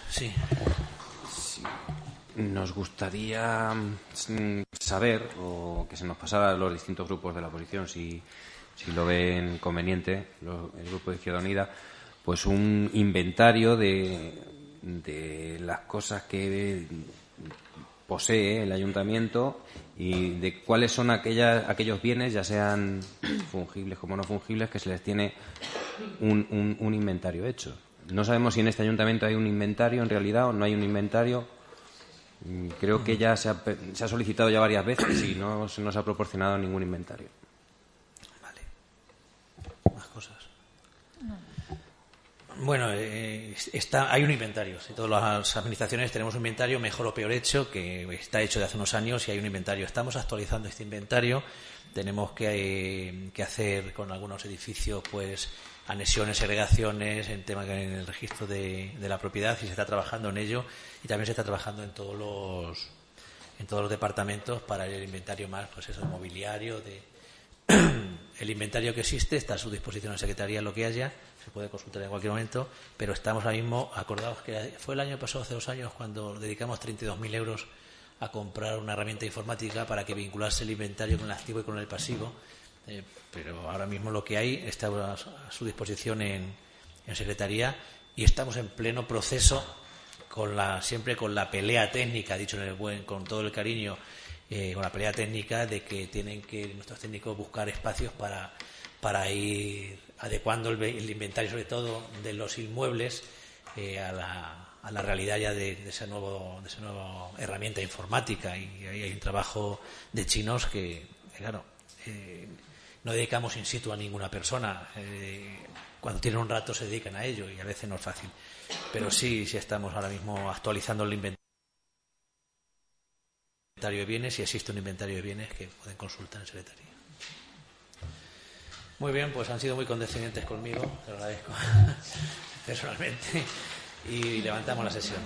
Sí. Nos gustaría mm, saber, o que se nos pasara a los distintos grupos de la oposición, si, si lo ven conveniente, el Grupo de Izquierda Unida, pues un inventario de, de las cosas que posee el ayuntamiento y de cuáles son aquellas, aquellos bienes, ya sean fungibles como no fungibles, que se les tiene un, un inventario hecho. No sabemos si en este ayuntamiento hay un inventario en realidad o no hay un inventario creo que ya se ha, se ha solicitado ya varias veces y no se nos ha proporcionado ningún inventario. Vale. Más cosas. Bueno, eh, está, hay un inventario. Si todas las administraciones tenemos un inventario mejor o peor hecho, que está hecho de hace unos años y hay un inventario. Estamos actualizando este inventario. Tenemos que, eh, que hacer con algunos edificios, pues, anexiones, segregaciones, en tema en el registro de, la propiedad y se está trabajando en ello y también se está trabajando en todos los en todos los departamentos para el inventario más, pues eso, mobiliario, de el inventario que existe está a su disposición en la Secretaría lo que haya, se puede consultar en cualquier momento, pero estamos ahora mismo acordados que fue el año pasado, hace dos años, cuando dedicamos 32.000 euros a comprar una herramienta informática para que vinculase el inventario con el activo y con el pasivo eh, pero ahora mismo lo que hay está a su disposición en, en Secretaría y estamos en pleno proceso con la, siempre con la pelea técnica, dicho en el buen, con todo el cariño, eh, con la pelea técnica de que tienen que nuestros técnicos buscar espacios para, para ir adecuando el, inventario, sobre todo de los inmuebles, eh, a, la, a, la, realidad ya de, esa nuevo, de esa nueva herramienta informática. Y ahí hay un trabajo de chinos que, claro, eh, no dedicamos in situ a ninguna persona. Eh, cuando tienen un rato se dedican a ello y a veces no es fácil. Pero sí, sí estamos ahora mismo actualizando el inventario de bienes y existe un inventario de bienes que pueden consultar en secretaría. Muy bien, pues han sido muy condescendientes conmigo, te lo agradezco personalmente, y levantamos la sesión.